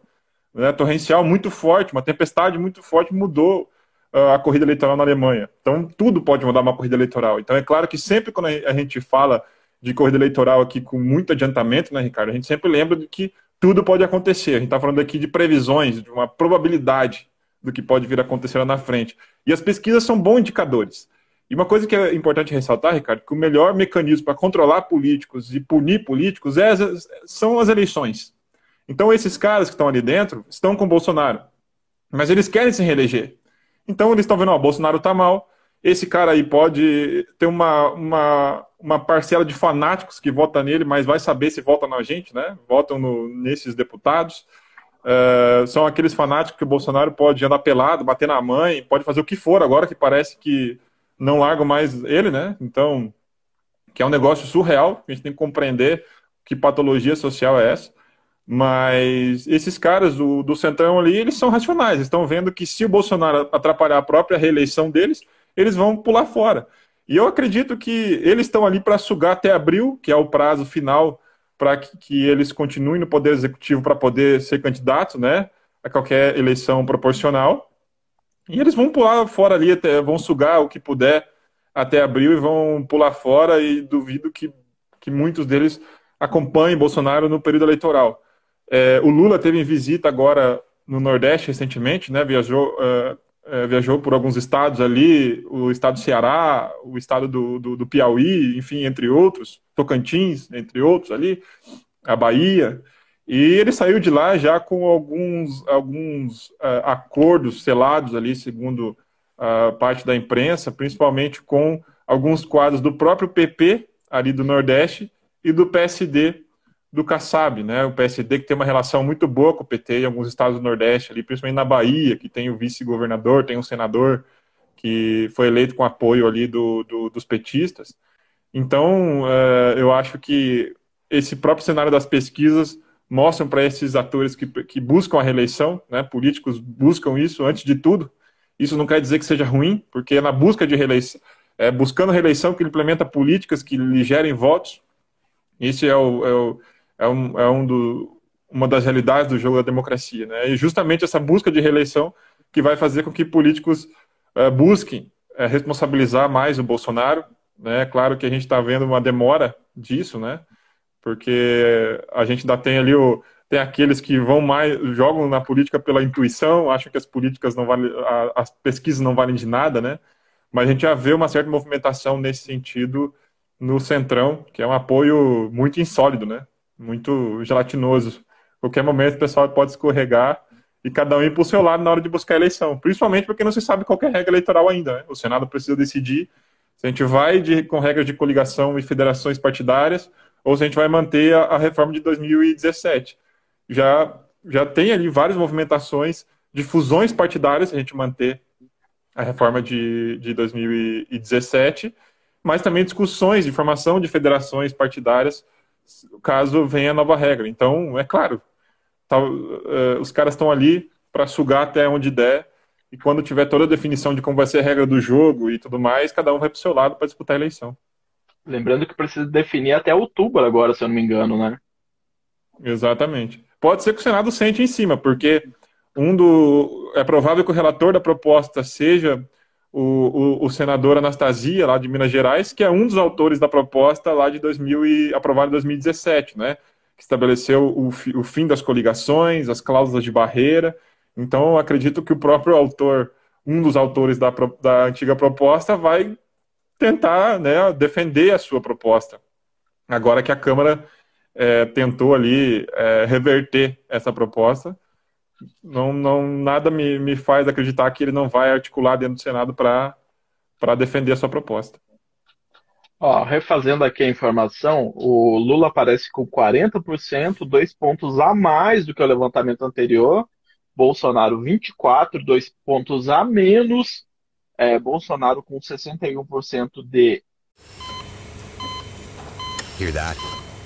né, torrencial muito forte, uma tempestade muito forte mudou uh, a corrida eleitoral na Alemanha. Então, tudo pode mudar uma corrida eleitoral. Então, é claro que sempre quando a gente fala de corrida eleitoral aqui com muito adiantamento, né, Ricardo, a gente sempre lembra de que tudo pode acontecer. A gente está falando aqui de previsões, de uma probabilidade do que pode vir a acontecer lá na frente. E as pesquisas são bons indicadores. E uma coisa que é importante ressaltar, Ricardo, que o melhor mecanismo para controlar políticos e punir políticos é, são as eleições. Então, esses caras que estão ali dentro estão com Bolsonaro, mas eles querem se reeleger. Então, eles estão vendo, ó, Bolsonaro está mal, esse cara aí pode ter uma, uma, uma parcela de fanáticos que vota nele, mas vai saber se vota na gente, né? Votam no, nesses deputados. Uh, são aqueles fanáticos que o Bolsonaro pode andar pelado, bater na mãe, pode fazer o que for agora, que parece que não largam mais ele, né? Então, que é um negócio surreal, a gente tem que compreender que patologia social é essa. Mas esses caras do, do Centrão ali, eles são racionais, estão vendo que se o Bolsonaro atrapalhar a própria reeleição deles, eles vão pular fora. E eu acredito que eles estão ali para sugar até abril, que é o prazo final para que, que, eles continuem no Poder Executivo para poder ser candidatos né, a qualquer eleição proporcional. E eles vão pular fora ali, até, vão sugar o que puder até abril e vão pular fora, e duvido que, que muitos deles acompanhem Bolsonaro no período eleitoral. É, o Lula teve em visita agora no Nordeste recentemente, né? Viajou, uh, uh, viajou por alguns estados ali, o estado do Ceará, o estado do, do, do, Piauí, enfim, entre outros, Tocantins, entre outros ali, a Bahia. E ele saiu de lá já com alguns, alguns uh, acordos selados ali, segundo parte da imprensa, principalmente com alguns quadros do próprio PP ali do Nordeste e do PSD do Kassab, né? O PSD que tem uma relação muito boa com o PT em alguns estados do Nordeste, ali, principalmente na Bahia, que tem o vice-governador, tem um senador que foi eleito com apoio ali do, do dos petistas. Então, uh, eu acho que esse próprio cenário das pesquisas mostram para esses atores que, que buscam a reeleição, né? Políticos buscam isso antes de tudo. Isso não quer dizer que seja ruim, porque é na busca de reeleição, é buscando reeleição que ele implementa políticas que lhe gerem votos. Isso é o, é o é, um, é um do, uma das realidades do jogo da democracia. Né? E justamente essa busca de reeleição que vai fazer com que políticos uh, busquem uh, responsabilizar mais o Bolsonaro. Né? Claro que a gente está vendo uma demora disso, né? porque a gente ainda tem ali o tem aqueles que vão mais jogam na política pela intuição, acham que as políticas não valem, as pesquisas não valem de nada, né? Mas a gente já vê uma certa movimentação nesse sentido no Centrão, que é um apoio muito insólido, né? Muito gelatinoso. Qualquer momento o pessoal pode escorregar e cada um ir para o seu lado na hora de buscar a eleição. Principalmente porque não se sabe qual é a regra eleitoral ainda. Né? O Senado precisa decidir se a gente vai de, com regras de coligação e federações partidárias ou se a gente vai manter a, a reforma de 2017. Já, já tem ali várias movimentações de fusões partidárias, a gente manter a reforma de, de 2017, mas também discussões de formação de federações partidárias, caso venha a nova regra. Então, é claro, tá, uh, os caras estão ali para sugar até onde der, e quando tiver toda a definição de como vai ser a regra do jogo e tudo mais, cada um vai para o seu lado para disputar a eleição. Lembrando que precisa definir até outubro agora, se eu não me engano, né? Exatamente. Pode ser que o Senado sente em cima, porque um do é provável que o relator da proposta seja o, o, o, senador Anastasia, lá de Minas Gerais, que é um dos autores da proposta lá de 2000 e, aprovada em 2017, né? Que estabeleceu o, o fim das coligações, as cláusulas de barreira. Então, acredito que o próprio autor, um dos autores da, da antiga proposta, vai tentar né, defender a sua proposta. Agora que a Câmara é, tentou ali é, reverter essa proposta, não, não nada me, me faz acreditar que ele não vai articular dentro do Senado para defender a sua proposta. Ó, refazendo aqui a informação, o Lula aparece com 40%, dois pontos a mais do que o levantamento anterior. Bolsonaro 24, dois pontos a menos é, Bolsonaro com 61% de. Hear that?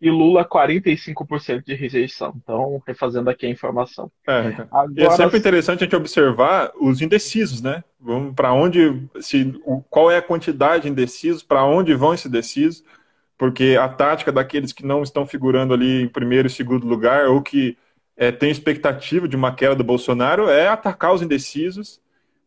e Lula 45% de rejeição. Então, refazendo aqui a informação. É, Agora... E é sempre interessante a gente observar os indecisos, né? Vamos para onde, se, qual é a quantidade de indecisos, para onde vão esses indecisos, porque a tática daqueles que não estão figurando ali em primeiro e segundo lugar, ou que é, tem expectativa de uma queda do Bolsonaro, é atacar os indecisos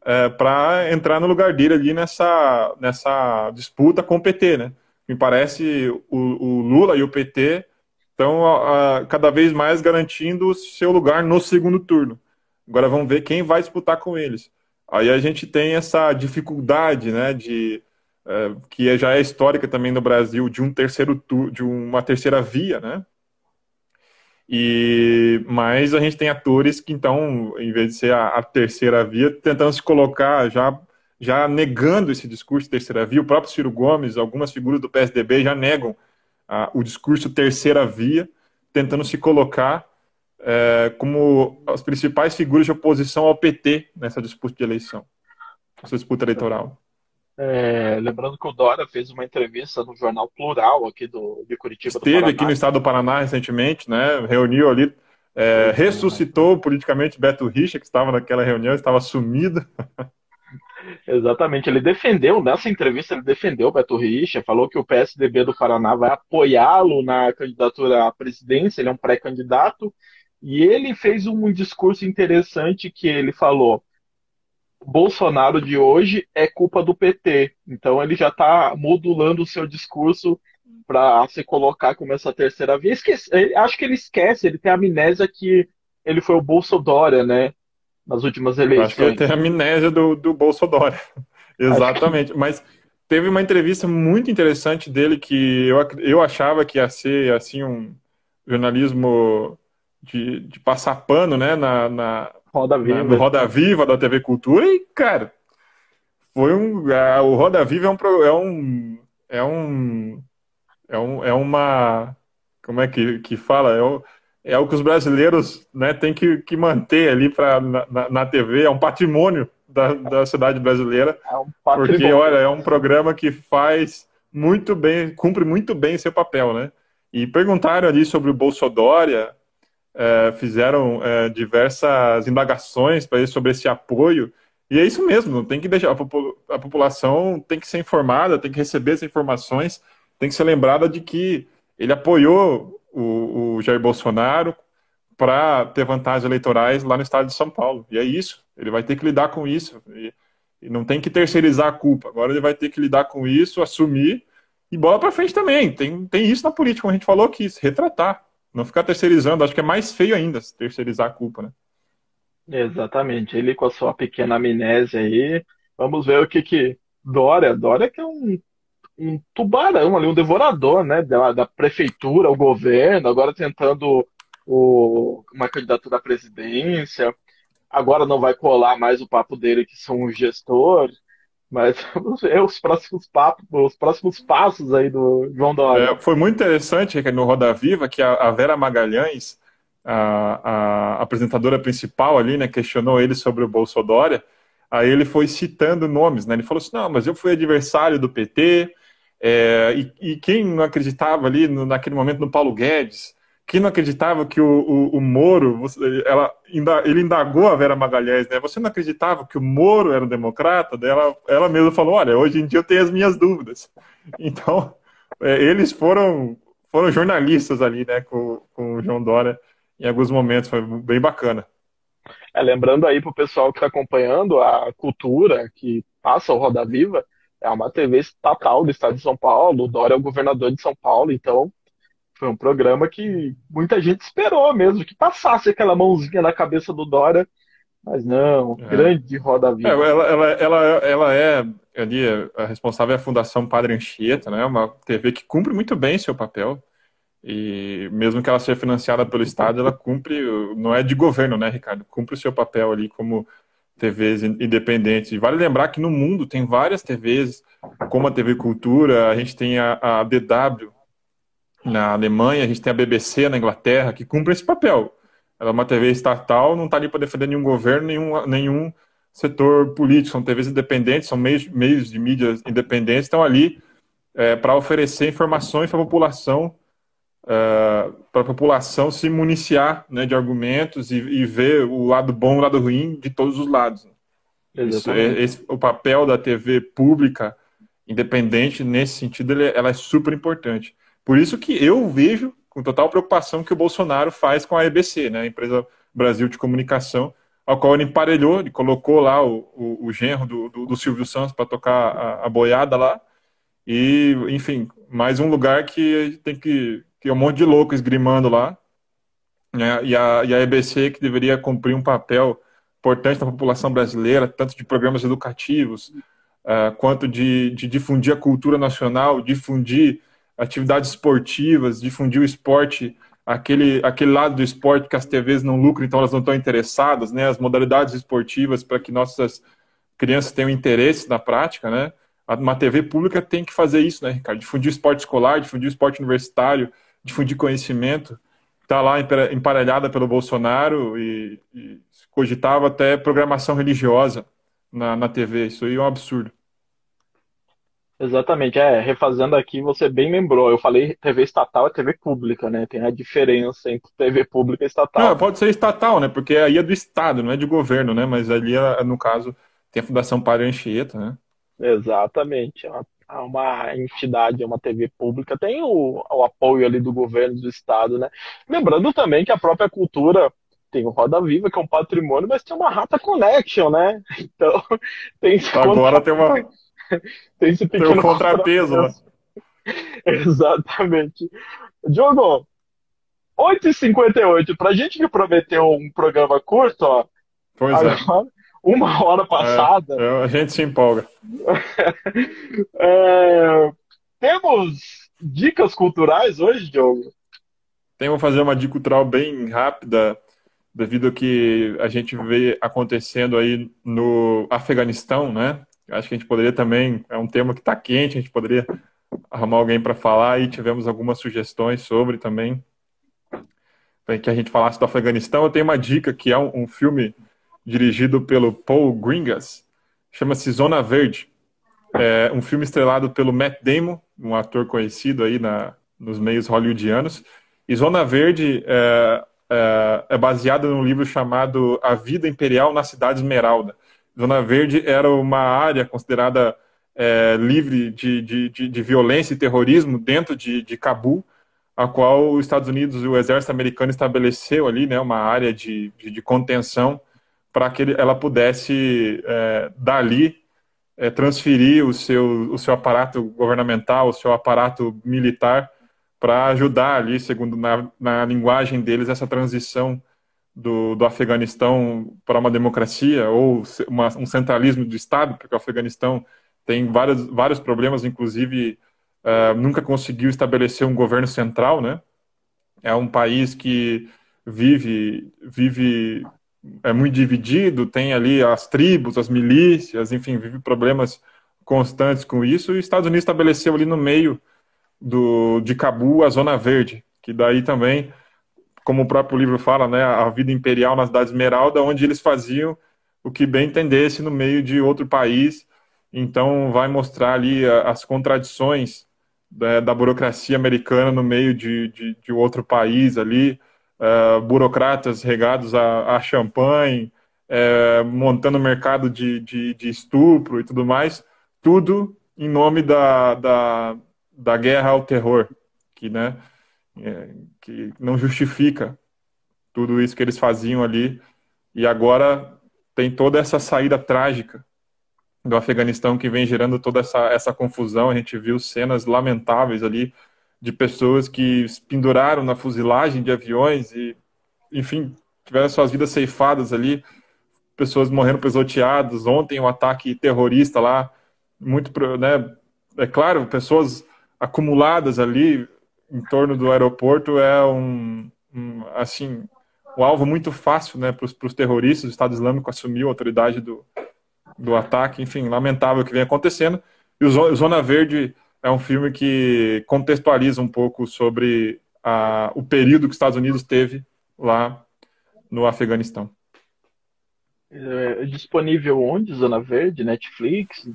é, para entrar no lugar dele ali nessa, nessa disputa com o PT, né? Me parece o, o Lula e o PT estão cada vez mais garantindo o seu lugar no segundo turno. Agora vamos ver quem vai disputar com eles. Aí a gente tem essa dificuldade, né, de é, que já é histórica também no Brasil de um terceiro turno, de uma terceira via, né? E, mas a gente tem atores que, então, em vez de ser a, a terceira via, tentando se colocar já, já negando esse discurso de terceira via. O próprio Ciro Gomes, algumas figuras do PSDB já negam ah, o discurso terceira via, tentando se colocar é, como as principais figuras de oposição ao PT nessa disputa de eleição, nessa disputa eleitoral. É, lembrando que o Dora fez uma entrevista no jornal Plural aqui do, de Curitiba. Esteve aqui no estado do Paraná recentemente, né? Reuniu ali, é, ressuscitou politicamente Beto Richa, que estava naquela reunião, estava sumido. *laughs* Exatamente, ele defendeu, nessa entrevista, ele defendeu o Beto Richa, falou que o PSDB do Paraná vai apoiá-lo na candidatura à presidência, ele é um pré-candidato, e ele fez um discurso interessante que ele falou Bolsonaro de hoje é culpa do PT. Então ele já está modulando o seu discurso para se colocar como essa terceira via. Esquece, acho que ele esquece, ele tem a amnésia que ele foi o Bolsonaro, né? Nas últimas eleições. Acho que ele tem a amnésia do, do Bolsonaro. *laughs* Exatamente. Que... Mas teve uma entrevista muito interessante dele que eu, eu achava que ia ser assim um jornalismo de, de passar pano né, na, na Roda Viva. No Roda Viva da TV Cultura e, cara, foi um. o Roda Viva é um, é um. É um. É, um, é uma. Como é que, que fala? É o, é o que os brasileiros né, têm que, que manter ali pra, na, na TV, é um patrimônio da, da cidade brasileira. É um porque, olha, é um programa que faz muito bem, cumpre muito bem seu papel, né? e perguntaram ali sobre o Bolsodória, é, fizeram é, diversas indagações para ele sobre esse apoio. E é isso mesmo, tem que deixar a, popula a, população tem que ser informada, tem que receber essas informações, tem que ser lembrada de que ele apoiou o, o Jair Bolsonaro para ter vantagens eleitorais lá no estado de São Paulo. E é isso, ele vai ter que lidar com isso. E, e não tem que terceirizar a culpa. Agora ele vai ter que lidar com isso, assumir e bola para frente também. Tem, tem isso na política, como a gente falou aqui, retratar. Não ficar terceirizando. Acho que é mais feio ainda terceirizar a culpa, né? Exatamente. Ele com a sua pequena amnésia aí. Vamos ver o que que. Dória. Dória que é um, um tubarão ali, um devorador, né? Da, da prefeitura, o governo, agora tentando o, uma candidatura à presidência. Agora não vai colar mais o papo dele que são os gestores. Mas *laughs* vamos ver os próximos papos, os próximos passos aí do João Dória. É, foi muito interessante no Roda Viva que a, a Vera Magalhães, a, a, apresentadora principal ali, né, questionou ele sobre o Bolsonaro. Aí ele foi citando nomes, né? Ele falou assim: não, mas eu fui adversário do PT, é, e, e, quem não acreditava ali no, naquele momento no Paulo Guedes, quem não acreditava que o, o, o Moro, ela, ele indagou a Vera Magalhães, né? Você não acreditava que o Moro era um democrata? Ela, ela mesma falou: olha, hoje em dia eu tenho as minhas dúvidas. *laughs* Então, é, eles foram, foram jornalistas ali, né, com, com o João Dória em alguns momentos, foi bem bacana. É, lembrando aí para o pessoal que está acompanhando a cultura que passa o Roda Viva, é uma TV estatal do estado de São Paulo, o Dória é o governador de São Paulo, então foi um programa que muita gente esperou mesmo, que passasse aquela mãozinha na cabeça do Dória, mas não, é. grande roda viva. É, ela, ela, ela, ela é ali, a responsável é a Fundação Padre Anchieta, né? Uma TV que cumpre muito bem seu papel. E mesmo que ela seja financiada pelo Estado, ela cumpre, não é de governo, né, Ricardo? Cumpre o seu papel ali como TVs independentes. Vale lembrar que no mundo tem várias TVs, como a TV Cultura, a gente tem a, a DW, na Alemanha, a gente tem a BBC na Inglaterra, que cumpre esse papel. Ela é uma TV estatal, não está ali para defender nenhum governo, nenhum, nenhum setor político. São TVs independentes, são meios, meios de mídias independentes, estão ali é, para oferecer informações para a população, é, para a população se municiar né, de argumentos e, e, ver o lado bom e o lado ruim de todos os lados. Isso, é, esse, o papel da TV pública independente, nesse sentido, ele, ela é super importante. Por isso que eu vejo com total preocupação que o Bolsonaro faz com a EBC, né, a empresa Brasil de Comunicação, ao qual ele emparelhou, ele colocou lá o, o, o genro do, do, do, Silvio Santos para tocar a, a, boiada lá. E, enfim, mais um lugar que tem que. Que é um monte de louco esgrimando lá. Né, e, a, e a EBC, que deveria cumprir um papel importante na população brasileira, tanto de programas educativos, uh, quanto de, de difundir a cultura nacional, difundir atividades esportivas, difundir o esporte, aquele, aquele lado do esporte que as TVs não lucram, então elas não estão interessadas, né? As modalidades esportivas para que nossas crianças tenham interesse na prática, né? Uma TV pública tem que fazer isso, né, Ricardo? Difundir esporte escolar, difundir esporte universitário, difundir conhecimento. Está lá emparelhada pelo Bolsonaro e, e cogitava até programação religiosa na, na TV. Isso aí é um absurdo. Exatamente, é, refazendo aqui, você bem lembrou, eu falei TV estatal e TV pública, né? Tem a diferença entre TV pública e estatal. Não, pode ser estatal, né? Porque aí é do Estado, não é de governo, né? Mas ali, é, no caso, tem a Fundação Padre Anchieta, né? Exatamente, é uma, é uma entidade, é uma TV pública, tem o, o apoio ali do governo, do Estado, né? Lembrando também que a própria cultura tem o Roda Viva, que é um patrimônio, mas tem uma Rata Connection, né? *laughs* Então, tem... Agora tem uma *laughs* tem esse pequeno Tem um contrapeso, né? *laughs* Exatamente. Diogo, 8h58, pra gente que prometeu um programa curto, ó. Pois é. agora, é. Uma *laughs* hora passada. É, a gente se empolga. *laughs* é, temos dicas culturais hoje, Diogo? Tem, vou fazer uma dica cultural bem rápida, devido ao que a gente vê acontecendo aí no Afeganistão, né? Acho que a gente poderia também, é um tema que está quente, a gente poderia arrumar alguém para falar e tivemos algumas sugestões sobre também, para que a gente falasse do Afeganistão. Eu tenho uma dica que é um, um filme dirigido pelo Paul Gringas, chama-se Zona Verde. É um filme estrelado pelo Matt Damon, um ator conhecido aí na, nos meios hollywoodianos. E Zona Verde é, é, é num livro chamado A Vida Imperial na Cidade Esmeralda. Zona Verde era uma área considerada é, livre de, de, de, de, violência e terrorismo dentro de, de Cabul, a qual os Estados Unidos e o exército americano estabeleceu ali né, uma área de, de, de contenção para que ela pudesse, é, dali, é, transferir o seu, o seu aparato governamental, o seu aparato militar, para ajudar ali, segundo na, na linguagem deles, essa transição do, do Afeganistão para uma democracia ou uma, um centralismo do Estado, porque o Afeganistão tem vários, vários problemas, inclusive uh, nunca conseguiu estabelecer um governo central, né? É um país que vive, vive é muito dividido, tem ali as tribos, as milícias, enfim, vive problemas constantes com isso. E os Estados Unidos estabeleceu ali no meio do, de Cabu a Zona Verde, que daí também, como o próprio livro fala, né, a vida imperial na cidade Esmeralda, onde eles faziam o que bem entendesse no meio de outro país. Então, vai mostrar ali as contradições da, da burocracia americana no meio de, de, de outro país ali, uh, burocratas regados a, a champanhe, uh, montando mercado de, de, de, estupro e tudo mais, tudo em nome da, da, da guerra ao terror, que, né, é, que não justifica tudo isso que eles faziam ali, e agora tem toda essa saída trágica do Afeganistão que vem gerando toda essa, essa confusão. A gente viu cenas lamentáveis ali de pessoas que se penduraram na fuzilagem de aviões e, enfim, tiveram suas vidas ceifadas ali, pessoas morrendo pisoteadas. Ontem, um ataque terrorista lá, muito, né? É claro, pessoas acumuladas ali em torno do aeroporto é um, um assim, um alvo muito fácil, né, para os terroristas. O Estado Islâmico assumiu a autoridade do, do ataque, enfim, lamentável que vem acontecendo. E o Zona Verde é um filme que contextualiza um pouco sobre a, o período que os Estados Unidos teve lá no Afeganistão. É disponível onde? Zona Verde, Netflix?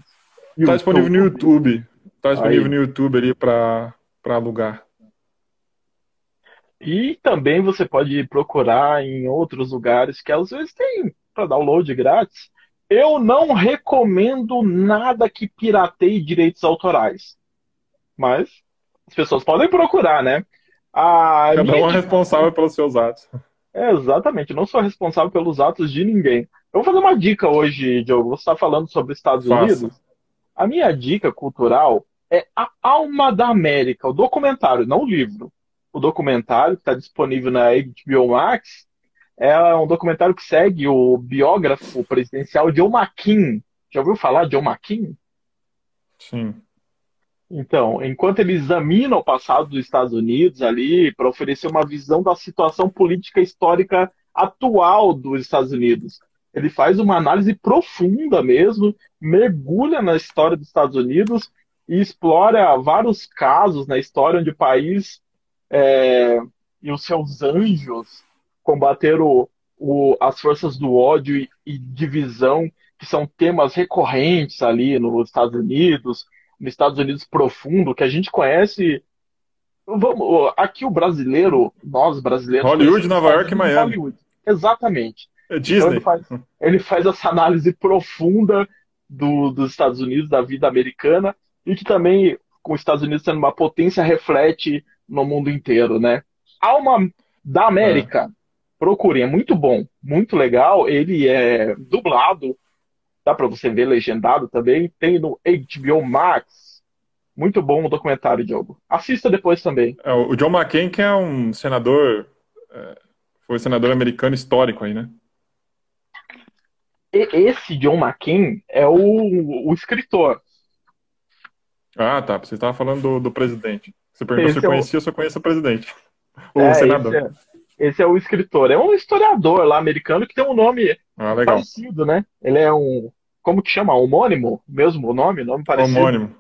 Está disponível no YouTube. Está disponível Aí. no YouTube ali para alugar. E também você pode procurar em outros lugares que às vezes tem para download grátis. Eu não recomendo nada que pirateie direitos autorais. Mas as pessoas podem procurar, né? A Cada um é responsável pelos seus atos. É, exatamente, não sou responsável pelos atos de ninguém. Eu vou fazer uma dica hoje, Diogo. Você está falando sobre Estados Faça. Unidos. A minha dica cultural é A Alma da América, o documentário, não o livro. O documentário que está disponível na HBO Max é um documentário que segue o biógrafo presidencial John McCain. Já ouviu falar de John McCain? Sim. Então, enquanto ele examina o passado dos Estados Unidos ali para oferecer uma visão da situação política histórica atual dos Estados Unidos, ele faz uma análise profunda mesmo, mergulha na história dos Estados Unidos e explora vários casos na história onde o país é, e os seus anjos combateram o, as forças do ódio e, e divisão, que são temas recorrentes ali nos Estados Unidos nos Estados Unidos profundo, que a gente conhece. Vamos, aqui o brasileiro, nós brasileiros. Hollywood, Nova York e Miami. Hollywood. Exatamente. É Disney. Então ele, faz, ele, faz, essa análise profunda do, dos Estados Unidos, da vida americana, e que também, com os Estados Unidos sendo uma potência, reflete no mundo inteiro, né? Alma da América. É. Procurem, é muito bom, muito legal. Ele é dublado Dá para você ver legendado também. Tem no HBO Max. Muito bom o documentário, Diogo. Assista depois também. É, o John McCain, que é um senador. É, foi senador americano histórico aí, né? Esse John McCain é o, o escritor. Ah, tá. Você estava falando do, do, presidente. Você perguntou esse se eu conhecia, é o... eu só conheço o presidente. *laughs* O é, senador. Esse é, esse é, o escritor. É um historiador lá americano que tem um nome ah, parecido, né? Ele é um como que chama? Homônimo? Mesmo o nome? Nome parecido? Homônimo.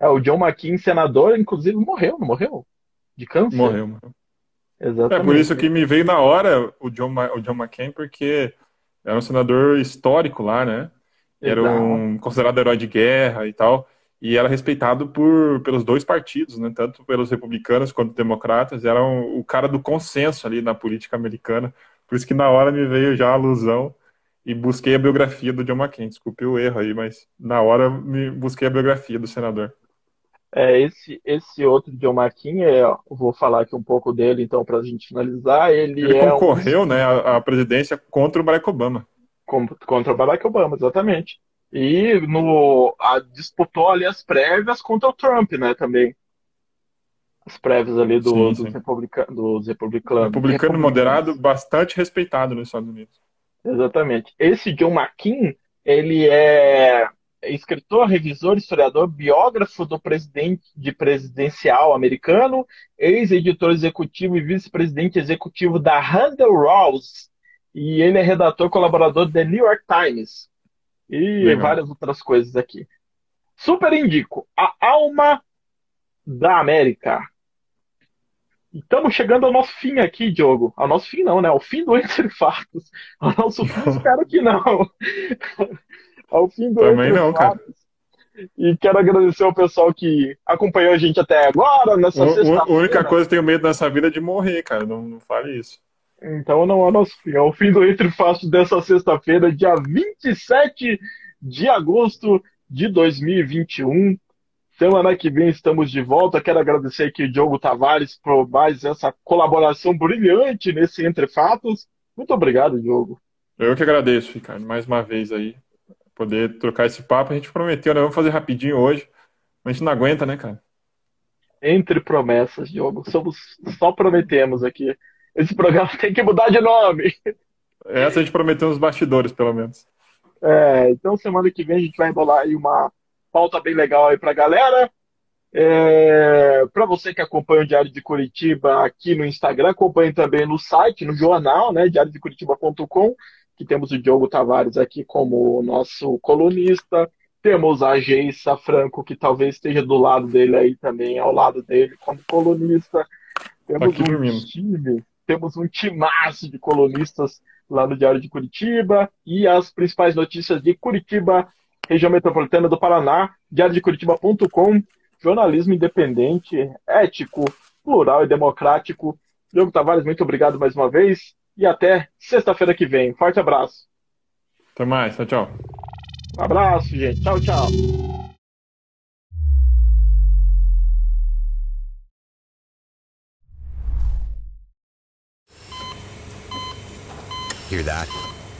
É, o John McCain, senador, inclusive morreu, não morreu? De câncer? Morreu, morreu. Exatamente. É por isso que me veio na hora o John, o John McCain, porque era um senador histórico lá, né? Era um considerado herói de guerra e tal. e era respeitado por, pelos dois partidos, né, tanto pelos republicanos quanto democratas, era um, o cara do consenso ali na política americana, por isso que na hora me veio já a alusão e busquei a biografia do John McCain, desculpe o erro aí, mas na hora me busquei a biografia do senador. É, esse, esse outro John McCain, é, vou falar aqui um pouco dele, então, para a gente finalizar. Ele, ele é concorreu um... né, à, presidência contra o Barack Obama. Contra o Barack Obama, exatamente. E no, a, disputou ali as prévias contra o Trump, né, também. As prévias ali do, sim, sim. Dos, republica, dos republicanos. Republicano moderado, bastante respeitado nos Estados Unidos. Exatamente. Esse John McCain, ele é escritor, revisor, historiador, biógrafo do presidente de presidencial americano, ex-editor executivo e vice-presidente executivo da Handel Rawls, e ele é redator colaborador do New York Times e Legal. várias outras coisas aqui. Super indico A Alma da América. Estamos chegando ao nosso fim aqui, Diogo. Ao nosso fim não, né? Ao fim do Entre Fatos. Ao nosso fim, *laughs* espero que não. ao fim do Também Entre não, Fatos. cara. E quero agradecer ao pessoal que acompanhou a gente até agora, nessa sexta-feira. A única coisa que eu tenho medo nessa vida é de morrer, cara. Não, não fale isso. Então não é o nosso fim. É o fim do Entre Fatos dessa sexta-feira, dia 27 de agosto de 2021. Semana que vem estamos de volta. Quero agradecer aqui o Diogo Tavares por mais essa colaboração brilhante nesse Entre Fatos. Muito obrigado, Diogo. Eu que agradeço, Ricardo, mais uma vez aí, poder trocar esse papo. A gente prometeu, né? Vamos fazer rapidinho hoje. Mas a gente não aguenta, né, cara? Entre promessas, Diogo. Somos, só prometemos aqui. Esse programa *laughs* tem que mudar de nome. Essa a gente prometeu nos bastidores, pelo menos. É, então semana que vem a gente vai embolar aí uma pauta bem legal aí pra galera. É, para você que acompanha o Diário de Curitiba aqui no Instagram, acompanhe também no site, no jornal, né, diariodecuritiba.com, que temos o Diogo Tavares aqui como nosso colunista. Temos a Geissa Franco, que talvez esteja do lado dele aí também, ao lado dele como colunista. Temos aqui um time, temos um timaço de colunistas lá no Diário de Curitiba e as principais notícias de Curitiba região metropolitana do Paraná, diariodecuritiba.com, jornalismo independente, ético, plural e democrático. Diogo Tavares, muito obrigado mais uma vez e até sexta-feira que vem. Forte abraço. Até mais, tchau, tchau. Um abraço, gente. Tchau, tchau. Hear that?